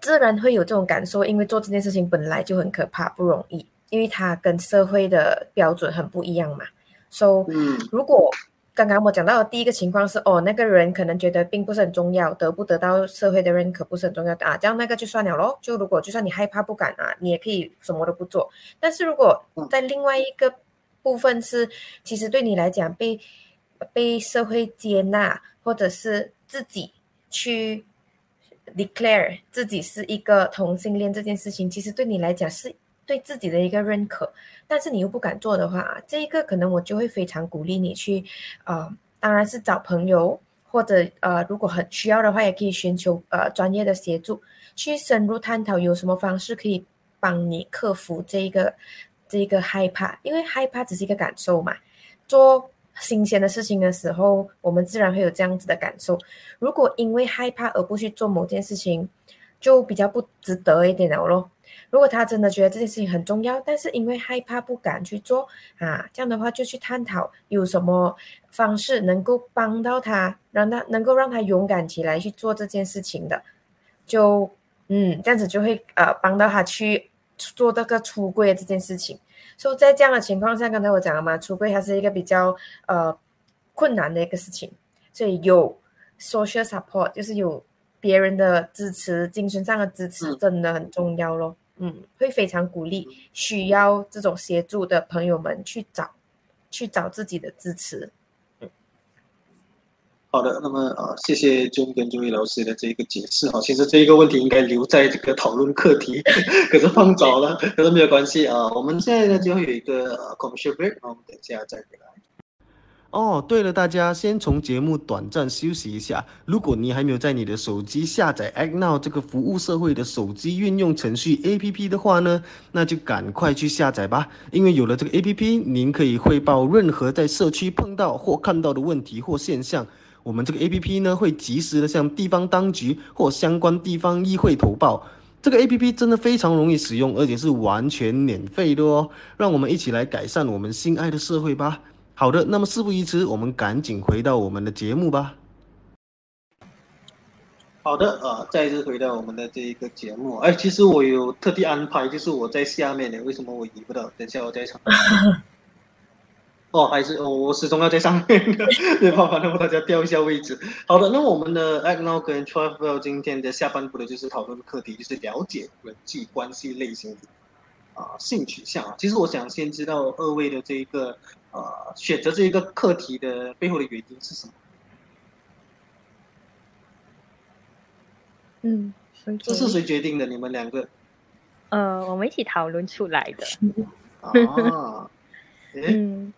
自然会有这种感受，因为做这件事情本来就很可怕，不容易，因为它跟社会的标准很不一样嘛。So，嗯如果刚刚我讲到的第一个情况是，哦，那个人可能觉得并不是很重要，得不得到社会的认可不是很重要啊，这样那个就算了咯。就如果就算你害怕不敢啊，你也可以什么都不做。但是如果在另外一个部分是，其实对你来讲被被社会接纳，或者是自己去 declare 自己是一个同性恋这件事情，其实对你来讲是对自己的一个认可。但是你又不敢做的话，这一个可能我就会非常鼓励你去，呃，当然是找朋友，或者呃，如果很需要的话，也可以寻求呃专业的协助，去深入探讨有什么方式可以帮你克服这一个这一个害怕，因为害怕只是一个感受嘛。做新鲜的事情的时候，我们自然会有这样子的感受。如果因为害怕而不去做某件事情，就比较不值得一点了咯。如果他真的觉得这件事情很重要，但是因为害怕不敢去做啊，这样的话就去探讨有什么方式能够帮到他，让他能够让他勇敢起来去做这件事情的，就嗯，这样子就会呃帮到他去做这个出柜这件事情。所以在这样的情况下，刚才我讲了嘛，出柜它是一个比较呃困难的一个事情，所以有 social support，就是有别人的支持，精神上的支持嗯真的很重要咯。嗯，会非常鼓励需要这种协助的朋友们去找去找自己的支持。好的，那么呃，谢谢 John 跟 Joey 老师的这一个解释哈。其实这一个问题应该留在这个讨论课题，可是放早了，可是没有关系啊。我们现在呢就会有一个 commercial break，我们等下再回来。哦，对了，大家先从节目短暂休息一下。如果你还没有在你的手机下载 Act Now 这个服务社会的手机运用程序 APP 的话呢，那就赶快去下载吧。因为有了这个 APP，您可以汇报任何在社区碰到或看到的问题或现象。我们这个 APP 呢，会及时的向地方当局或相关地方议会投报。这个 APP 真的非常容易使用，而且是完全免费的哦。让我们一起来改善我们心爱的社会吧。好的，那么事不宜迟，我们赶紧回到我们的节目吧。好的，呃，再次回到我们的这一个节目。哎，其实我有特地安排，就是我在下面的，为什么我移不到？等一下我再尝。哦，还是哦，我始终要在上面的，没办法，那么大家调一下位置。好的，那我们的 Act Now 跟 Travel 今天的下半部的就是讨论课题，就是了解人际关系类型啊、性取向啊。其实我想先知道二位的这一个呃选择这一个课题的背后的原因是什么？嗯，这是谁决定的？你们两个呃，我们一起讨论出来的。啊？嗯，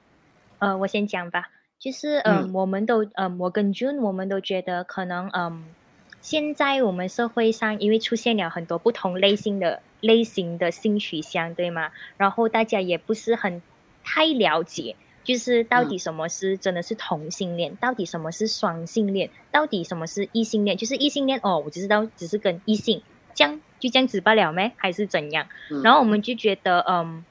呃，我先讲吧，就是嗯、嗯我们都嗯，我跟 June 我们都觉得可能嗯，现在我们社会上因为出现了很多不同类型的类型的性取向，对吗？然后大家也不是很太了解，就是到底什么是真的是同性恋，到底什么是双性恋，到底什么是异性恋？就是异性恋哦，我只知道只是跟异性这样就这样子罢了咩？还是怎样？嗯然后我们就觉得，嗯，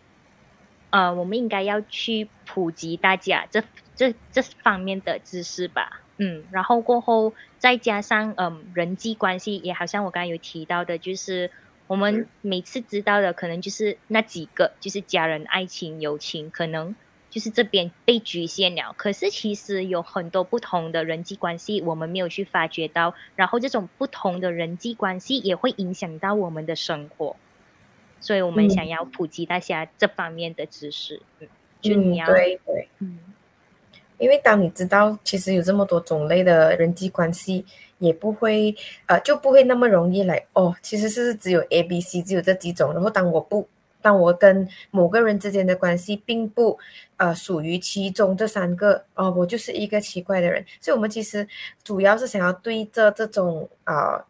呃，我们应该要去普及大家这这这方面的知识吧。嗯，然后过后再加上嗯人际关系，也好像我刚刚有提到的，就是我们每次知道的可能就是那几个，就是家人、爱情、友情，可能就是这边被局限了。可是其实有很多不同的人际关系，我们没有去发掘到，然后这种不同的人际关系也会影响到我们的生活，所以我们想要普及大家这方面的知识。嗯，就你要对对，嗯。因为当你知道其实有这么多种类的人际关系，也不会呃就不会那么容易来哦。其实是只有 A、B、C 只有这几种。然后当我不当我跟某个人之间的关系并不呃属于其中这三个哦，我就是一个奇怪的人。所以我们其实主要是想要对着这种啊。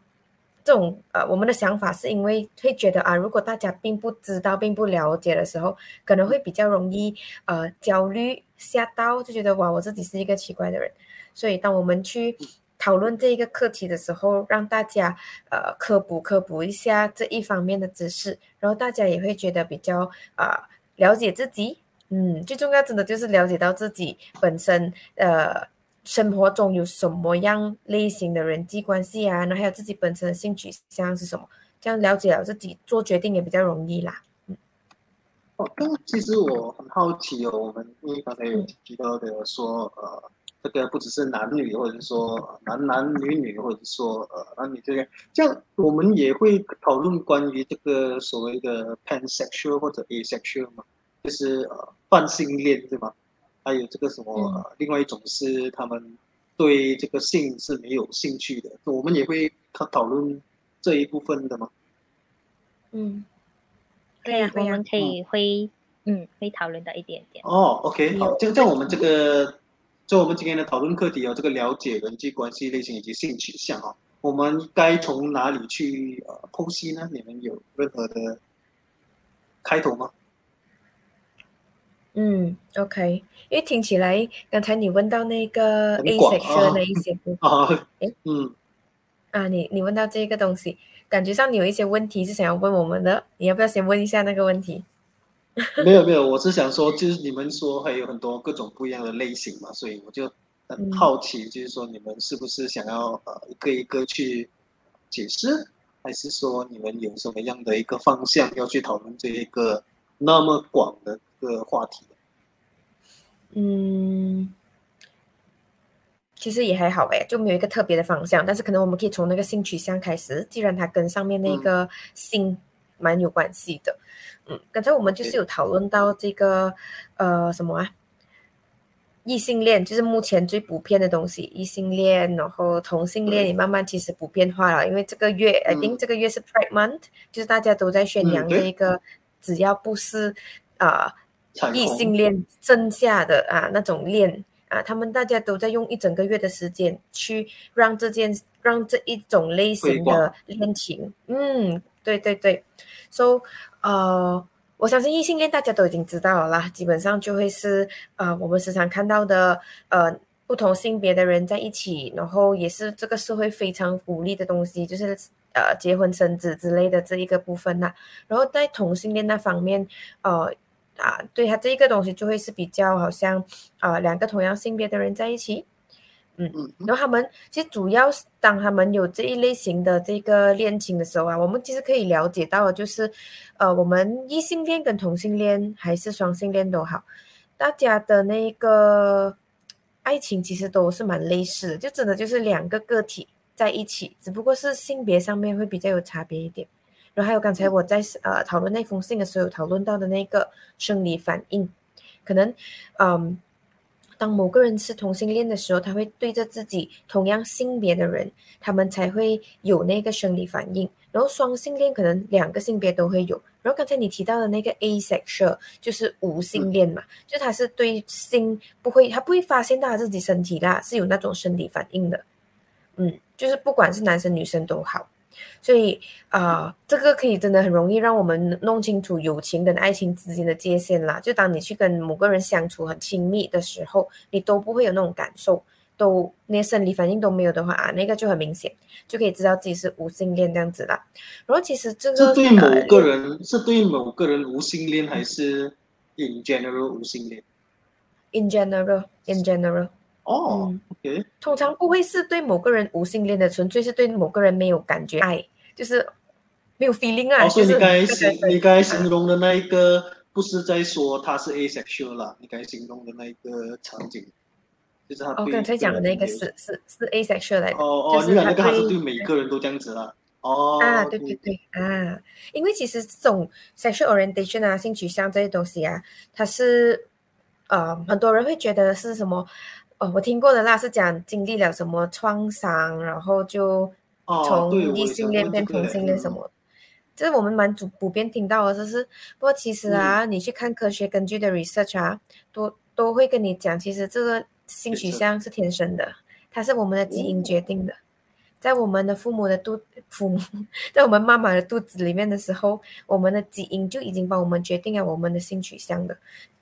这种呃，我们的想法是因为会觉得啊，如果大家并不知道、并不了解的时候，可能会比较容易呃焦虑、吓到，就觉得哇，我自己是一个奇怪的人。所以，当我们去讨论这一个课题的时候，让大家呃科普科普一下这一方面的知识，然后大家也会觉得比较啊了解自己。嗯，最重要真的就是了解到自己本身呃。生活中有什么样类型的人际关系啊？然后还有自己本身的兴趣向是什么？这样了解了自己做决定也比较容易啦。嗯。哦，那其实我很好奇哦，我们因为刚才有提到的说，呃，这个不只是男女，或者说男男女女，或者说呃男女这个，这样我们也会讨论关于这个所谓的 pansexual 或者 asexual 嘛，就是呃泛性恋，对吗？还有这个什么，另外一种是他们对这个性是没有兴趣的，我们也会讨讨论这一部分的吗？嗯，对呀，我们可以会嗯会讨论到一点点。哦，OK，好，这样这样我们这个就我们今天的讨论课题哦，这个了解人际关系类型以及性取向啊，我们该从哪里去呃剖析呢？你们有任何的开头吗？嗯，OK，因为听起来刚才你问到那个 A section 的一些部分，哎，嗯，啊，你你问到这个东西，感觉上你有一些问题是想要问我们的，你要不要先问一下那个问题？没有没有，我是想说，就是你们说还有很多各种不一样的类型嘛，所以我就很好奇，就是说你们是不是想要呃一个一个去解释，还是说你们有什么样的一个方向要去讨论这一个那么广的？个话题，嗯，其实也还好哎，就没有一个特别的方向，但是可能我们可以从那个性取向开始，既然它跟上面那个性蛮有关系的，嗯，刚才我们就是有讨论到这个呃什么啊，异性恋就是目前最普遍的东西，异性恋，然后同性恋也慢慢其实普遍化了，因为这个月，I think 这个月是 Pride Month，就是大家都在宣扬这一个，只要不是啊。异性恋剩下的啊那种恋啊，他们大家都在用一整个月的时间去让这件让这一种类型的恋情，嗯，对对对，so 呃，我相信异性恋大家都已经知道了啦，基本上就会是呃我们时常看到的呃不同性别的人在一起，然后也是这个社会非常鼓励的东西，就是呃结婚生子之类的这一个部分呐，然后在同性恋那方面，呃。啊，对他这一个东西就会是比较好像啊，两个同样性别的人在一起，嗯嗯，然后他们其实主要是当他们有这一类型的这个恋情的时候啊，我们其实可以了解到，就是呃，我们异性恋跟同性恋还是双性恋都好，大家的那个爱情其实都是蛮类似的，就真的就是两个个体在一起，只不过是性别上面会比较有差别一点。然后还有刚才我在呃讨论那封信的时候，讨论到的那个生理反应，可能嗯，当某个人是同性恋的时候，他会对着自己同样性别的人，他们才会有那个生理反应。然后双性恋可能两个性别都会有。然后刚才你提到的那个 asexual 就是无性恋嘛，就他是对性不会，他不会发现到他自己身体啦，是有那种生理反应的。嗯，就是不管是男生女生都好。所以啊，这个可以真的很容易让我们弄清楚友情跟爱情之间的界限啦。就当你去跟某个人相处很亲密的时候，你都不会有那种感受，都那些生理反应都没有的话啊，那个就很明显，就可以知道自己是无性恋这样子啦。然后其实这个是对某个人是对某个人无性恋，还是 in general 无性恋。in general in general，哦、通常不会是对某个人无性恋的，纯粹是对某个人没有感觉爱，就是没有 feeling 啊。哦，所以就是你刚才形容的那一个，不是在说他是 asexual 啦，你刚才形容的那一个场景，就是他哦，对刚才讲的那个是是是 asexual 来的，哦哦，你讲那个他是对对每个人都这样子啦。哦，啊，对对对啊，因为其实这种 sexual orientation 啊、性取向这些东西啊，它是呃很多人会觉得是什么？哦，我听过的啦，是讲经历了什么创伤，然后就哦，从异性恋变同性恋什。么，这是我们蛮主普遍听到的，就是不过其实啊，你去看科学根据的 research 啊，都都会跟你讲，其实这个性取向是天生的，它是我们的基因决定的。在我们的父母的肚父母，在我们妈妈的肚子里面的时候，我们的基因就已经帮我们决定了我们的性取向的。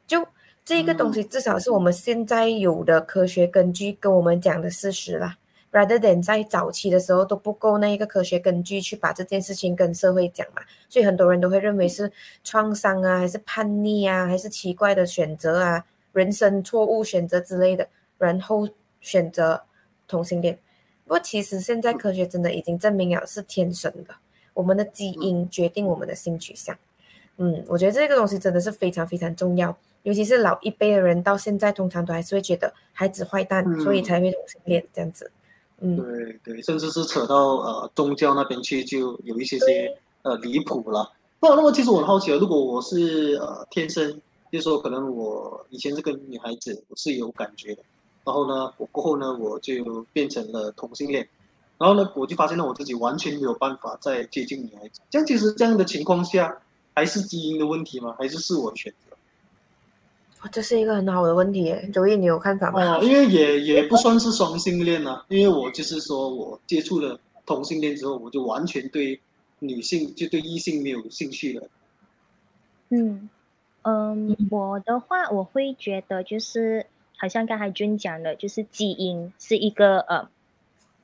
就这个东西，至少是我们现在有的科学根据跟我们讲的事实啦。rather than 在早期的时候都不够那一个科学根据去把这件事情跟社会讲嘛，所以很多人都会认为是创伤啊，还是叛逆啊，还是奇怪的选择啊，人生错误选择之类的，然后选择同性恋。不过其实现在科学真的已经证明了是天生的，我们的基因决定我们的性取向。嗯，我觉得这个东西真的是非常非常重要，尤其是老一辈的人到现在通常都还是会觉得孩子坏蛋，嗯所以才会同性恋这样子。嗯，对对，甚至是扯到呃宗教那边去，就有一些些呃离谱了。那那么其实我很好奇啊，如果我是呃天生，就是说可能我以前是个女孩子我是有感觉的，然后呢，我过后呢我就变成了同性恋，然后呢我就发现了我自己完全没有办法再接近女孩子。这样其实这样的情况下，还是基因的问题吗？还是是我选择？哇这是一个很好的问题耶，周毅，你有看法吗？哦，因为也也不算是双性恋啊，因为我就是说我接触了同性恋之后，我就完全对女性就对异性没有兴趣了。嗯嗯，我的话我会觉得就是好像刚才君讲的，就是基因是一个呃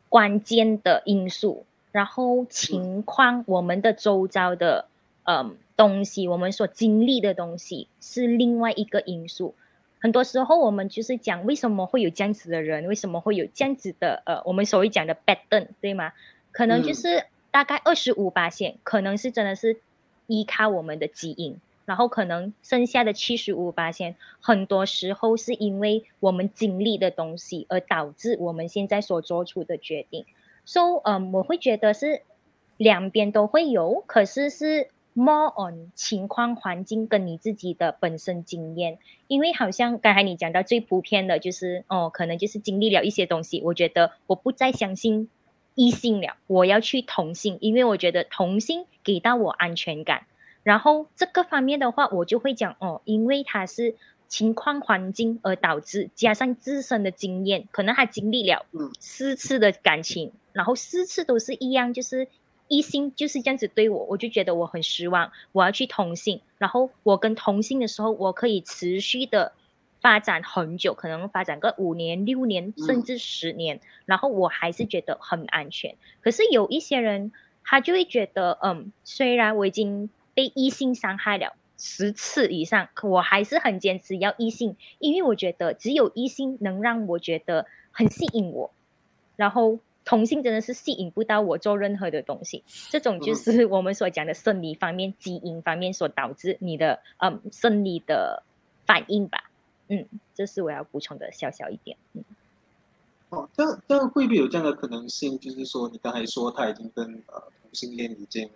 关键的因素，然后情况我们的周遭的嗯东西，我们所经历的东西是另外一个因素。很多时候我们就是讲为什么会有这样子的人，为什么会有这样子的呃我们所谓讲的 bad turn，对吗？可能就是大概二十五八线，可能是真的是依靠我们的基因。然后可能剩下的七十五八线，很多时候是因为我们经历的东西而导致我们现在所做出的决定。So，嗯，我会觉得是两边都会有，可是是 more on 情况、环境跟你自己的本身经验。因为好像刚才你讲到最普遍的就是，哦，可能就是经历了一些东西，我觉得我不再相信异性了，我要去同性，因为我觉得同性给到我安全感。然后这个方面的话，我就会讲哦，因为他是情况环境而导致，加上自身的经验，可能他经历了嗯四次的感情，然后四次都是一样，就是异性就是这样子对我，我就觉得我很失望，我要去同性。然后我跟同性的时候，我可以持续的发展很久，可能发展个五年、六年，甚至十年，然后我还是觉得很安全。可是有一些人，他就会觉得，嗯，虽然我已经被异性伤害了十次以上，可我还是很坚持要异性，因为我觉得只有异性能让我觉得很吸引我，然后同性真的是吸引不到我做任何的东西。这种就嗯是我们所讲的生理方面、基因方面所导致你的嗯生理的反应吧。嗯，这是我要补充的小小一点。嗯。哦，这样这样会不会有这样的可能性？就是说，你刚才说他已经跟呃同性恋已经、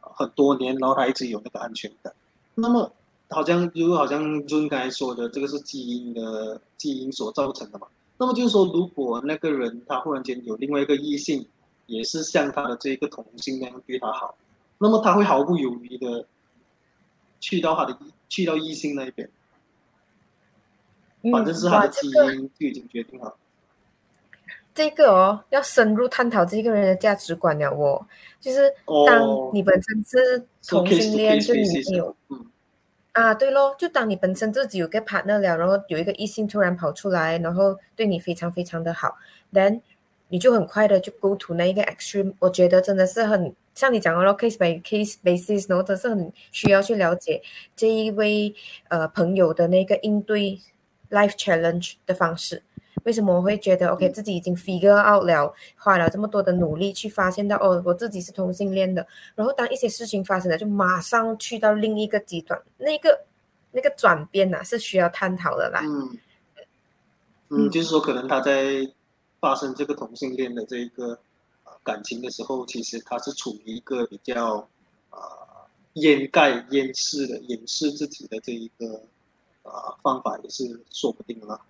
呃、很多年，然后他一直有那个安全感。那么，好像就好像就是刚才说的，这个是基因的基因所造成的嘛。那么就是说，如果那个人他忽然间有另外一个异性，也是像他的这个同性那样对他好，那么他会毫不犹豫的去到他的去到异性那边，反正是他的基因就已经决定好。这个哦，要深入探讨这个人的价值观了哦。就是当你本身是同性恋，就你有，嗯啊，对咯，就当你本身自己有个 partner 了，然后有一个异性突然跑出来，然后对你非常非常的好，then 你就很快的就 go to 那一个 extreme，我觉得真的是很像你讲的咯，case by case basis，然后都是很需要去了解这一位呃朋友的那个应对 life challenge 的方式。为什么我会觉得 OK 自己已经 figure out 了，花了这么多的努力去发现到哦，我自己是同性恋的。然后当一些事情发生了，就马上去到另一个极端，那个那个转变呐是需要探讨的啦。嗯，嗯，就是说可能他在发生这个同性恋的这一个感情的时候，其实他是处于一个比较啊掩盖、掩饰的掩饰自己的这一个啊方法，也是说不定了。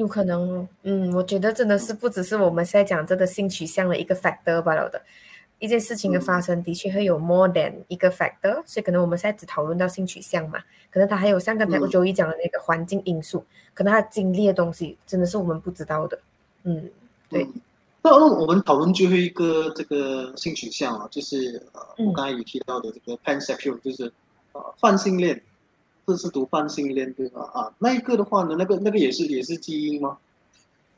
有可能，嗯，我觉得真的是不只是我们现在讲这个性取向的一个 factor 罢了的，一件事情的发生的确会有 more than 一个 factor，所以可能我们现在只讨论到性取向嘛，可能他还有像刚才我周一讲的那个环境因素，可能他经历的东西真的是我们不知道的，嗯，对。那那我们讨论最后一个这个性取向啊，就是呃，我刚才有提到的这个 pansexual，就是呃泛性恋。这是读泛性恋对吧？啊，那一个的话呢，那个那个也是也是基因吗？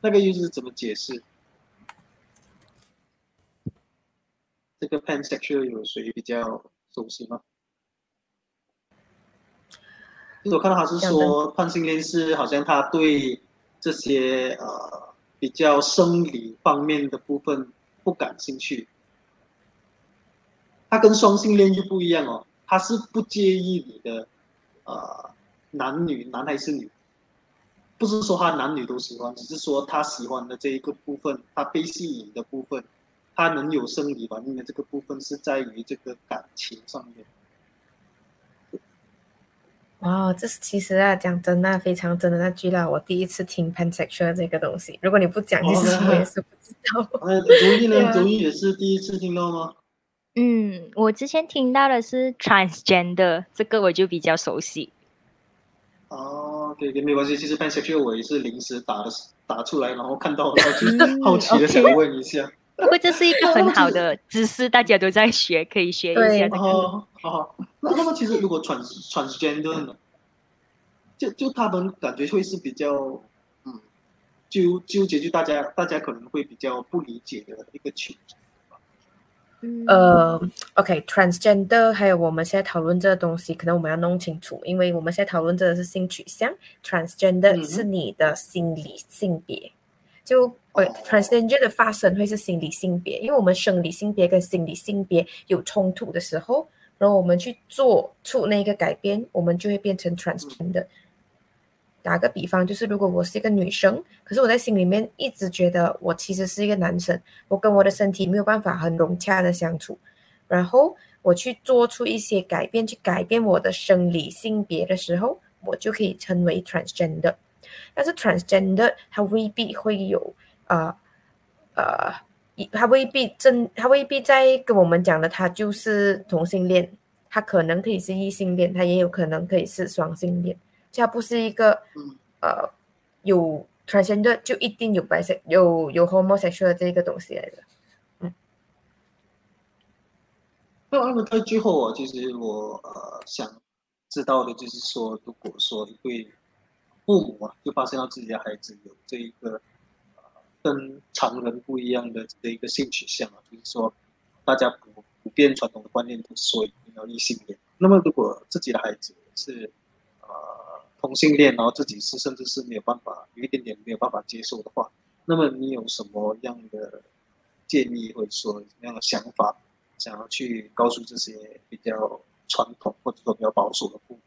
那个又是怎么解释？这个 pansexual 有谁比较熟悉吗？我看到他是说泛性恋是好像他对这些呃比较生理方面的部分不感兴趣。他跟双性恋又不一样哦，他是不介意你的。呃，男女男还是女，不是说他男女都喜欢，只是说他喜欢的这一个部分，他被吸引的部分，他能有生理反应的这个部分是在于这个感情上面。哇，这是其实啊，讲真的，非常真的那句啦，我第一次听 pansexual 这个东西。如果你不讲，其实我也是不知道。哎，如意呢？如意也是第一次听到吗？嗯，我之前听到的是 transgender，这个我就比较熟悉。哦，对对，没关系。其实 pansexual 我也是临时打的，打出来，然后看到，然后就 好奇的想问一下。不过这是一个很好的 知识，大家都在学，可以学一下。哦，好。那那么其实如果 trans transgender 呢，就就他们感觉会是比较，嗯，纠纠结，就大家大家可能会比较不理解的一个群体。呃，OK，transgender，还有我们现在讨论这个东西，可能我们要弄清楚，因为我们现在讨论这个是性取向，transgender 是你的心理性别，就呃，transgender 的发生会是心理性别，因为我们生理性别跟心理性别有冲突的时候，然后我们去做出那个改变，我们就会变成 transgender。打个比方，就是如果我是一个女生，可是我在心里面一直觉得我其实是一个男生，我跟我的身体没有办法很融洽的相处，然后我去做出一些改变，去改变我的生理性别的时候，我就可以称为 transgender。但是 transgender 它未必会有呃呃，它未必真，它未必在跟我们讲的，它就是同性恋，它可能可以是异性恋，它也有可能可以是双性恋。它不是一个，呃，有 transgender 就一定有 bisex 有有 homosexual 这个东西来的，嗯。那那么在最后啊，其实我呃想知道的就是说，如果说一对父母啊，就发现到自己的孩子有这一个呃跟常人不一样的这一个性取向啊，就是说大家普普遍传统的观念都是说一定要异性恋，那么如果自己的孩子是呃。同性恋，然后自己是甚至是没有办法，有一点点没有办法接受的话，那么你有什么样的建议或者说什么样的想法，想要去告诉这些比较传统或者说比较保守的父母？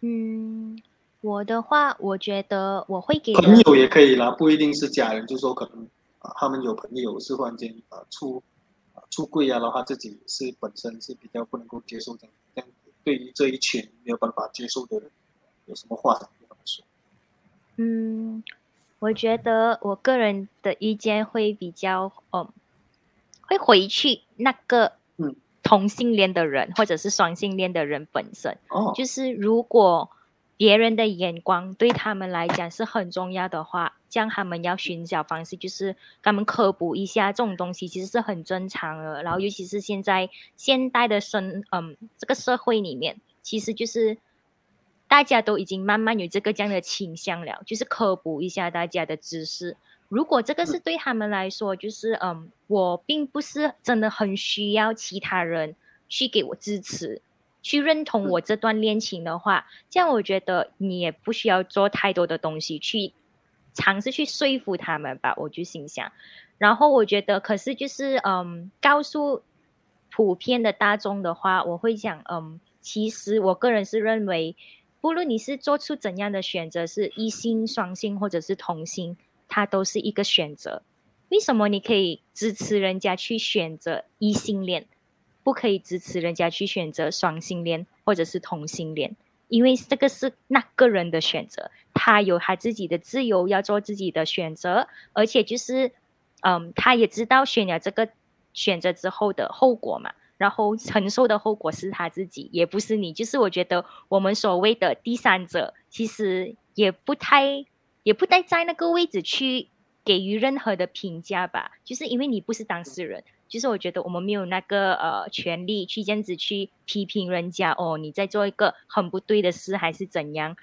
嗯，我的话，我觉得我会给朋友也可以啦，不一定是家人，就是说可能啊，他们有朋友是忽然间啊出出柜啊，然后他自己是本身是比较不能够接受这样。对于这一群没有办法接受的人，有什么话想跟他们说？嗯，我觉得我个人的意见会比较，嗯，会回去那个同性恋的人或者是双性恋的人本身，哦，就是如果。别人的眼光对他们来讲是很重要的话，这样他们要寻找方式，就是他们科普一下这种东西，其实是很正常的。然后，尤其是现在现代的生，嗯，这个社会里面，其实就是大家都已经慢慢有这个这样的倾向了，就是科普一下大家的知识，如果这个是对他们来说，就是嗯，我并不是真的很需要其他人去给我支持，去认同我这段恋情的话，这样我觉得你也不需要做太多的东西去尝试去说服他们吧。我就心想，然后我觉得，可是就是嗯，告诉普遍的大众的话，我会讲嗯，其实我个人是认为，不论你是做出怎样的选择，是一心双性或者是同性。它都是一个选择，为什么你可以支持人家去选择异性恋，不可以支持人家去选择双性恋或者是同性恋？因为这个是那个人的选择，他有他自己的自由，要做自己的选择，而且就是，嗯，他也知道选了这个选择之后的后果嘛，然后承受的后果是他自己，也不是你。就是我觉得我们所谓的第三者，其实也不太。也不太在那个位置去给予任何的评价吧，就是因为你不是当事人，就是我觉得我们没有那个呃权利去这样子去批评人家哦，你在做一个很不对的事还是怎样？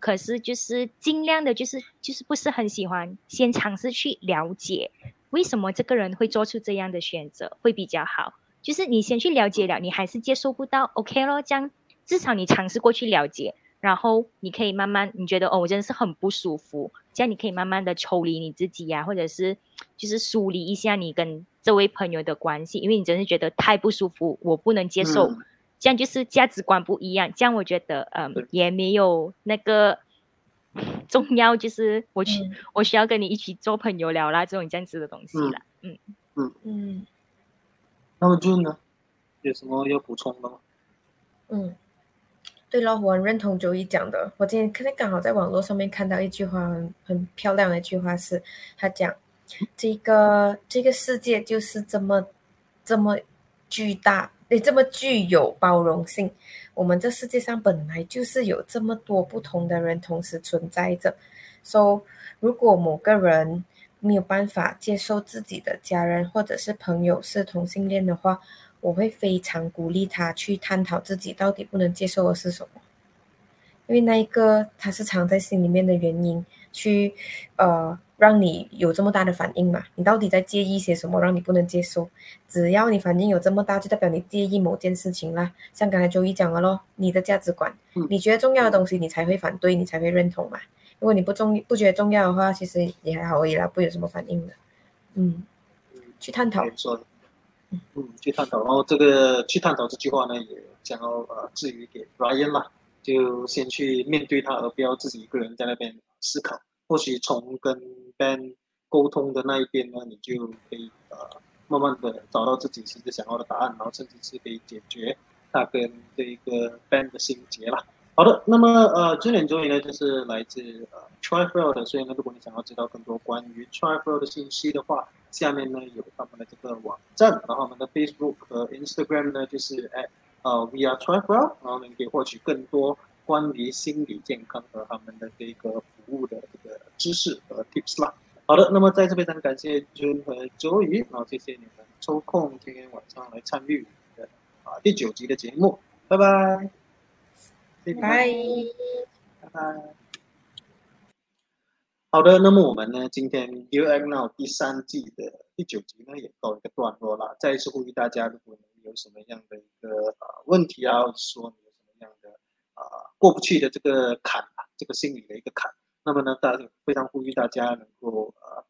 可是就是尽量的，就是就是不是很喜欢，先尝试去了解为什么这个人会做出这样的选择会比较好。就是你先去了解了，你还是接受不到，OK 咯，这样至少你尝试过去了解。然后你可以慢慢，你觉得哦，我真的是很不舒服，这样你可以慢慢的抽离你自己呀，或者是就是梳理一下你跟这位朋友的关系，因为你真是觉得太不舒服，我不能接受，这样就是价值观不一样，这样我觉得嗯也没有那个 重要，就是我去我需要跟你一起做朋友聊啦，这种这样子的东西啦，嗯。嗯。嗯，那么就呢，有什么要补充的吗？嗯。对了，我很认同周一讲的。我今天可能刚好在网络上面看到一句话，很很漂亮的一句话，是他讲：这个这个世界就是这么这么巨大，也这么具有包容性。我们这世界上本来就是有这么多不同的人同时存在着。说如果某个人没有办法接受自己的家人或者是朋友是同性恋的话，我会非常鼓励他去探讨自己到底不能接受的是什么，因为那一个他是藏在心里面的原因，去呃让你有这么大的反应嘛？你到底在介意些什么，让你不能接受？只要你反应有这么大，就代表你介意某件事情啦。像刚才周一讲的咯，你的价值观，你觉得重要的东西，你才会反对，你才会认同嘛。如果你不重不觉得重要的话，其实也还好而已啦，不有什么反应的。嗯，去探讨。嗯，去探讨，然后这个去探讨这句话呢，也想要呃至于给 Ryan 嘛，就先去面对他，而不要自己一个人在那边思考。或许从跟 Ben 沟通的那一边呢，你就可以呃慢慢的找到自己其实想要的答案，然后甚至是可以解决他跟这一个 Ben 的心结了。好的，那么呃，这点终于呢就是来自呃 Trifle 的，所以呢，如果你想要知道更多关于 Trifle 的信息的话。下面呢有他们的这个网站，然后我们的 Facebook 和 Instagram 呢就是 at 呃 We Are Travel，然后呢你可以获取更多关于心理健康和他们的这个服务的这个知识和 tips 啦。好的，那么在这非常感谢 June 和周瑜，然后谢谢你们抽空今天晚上来参与我们的啊第九集的节目，拜拜，拜拜，拜拜。好的，那么我们呢，今天《U M Now》第三季的第九集呢，也告一个段落了。再一次呼吁大家，如果你有什么样的一个呃问题啊，或者说你有什么样的啊过不去的这个坎啊，这个心理的一个坎，那么呢，大非常呼吁大家能够呃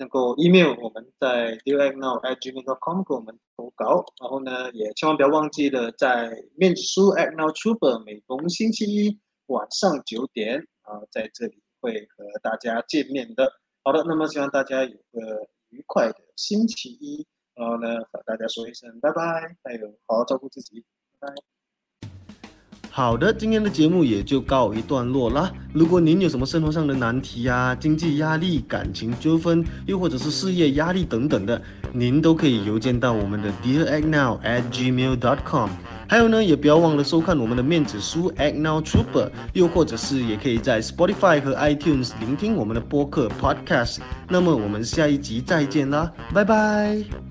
能够 email 我们在 U M Now at gmail.com 给我们投稿，然后呢，也千万不要忘记了在面书 at Now Truber 每逢星期一晚上九点啊，在这里。会和大家见面的。好的，那么希望大家有个愉快的星期一，然后呢和大家说一声拜拜，还有好好照顾自己，拜拜。好的，今天的节目也就告一段落啦。如果您有什么生活上的难题啊、经济压力、感情纠纷，又或者是事业压力等等的，您都可以邮件到我们的 Dear Act Now at gmail dot com。还有呢，也不要忘了收看我们的面子书 Act Now Trooper，又或者是也可以在 Spotify 和 iTunes 聆听我们的播客 Podcast。那么我们下一集再见啦，拜拜。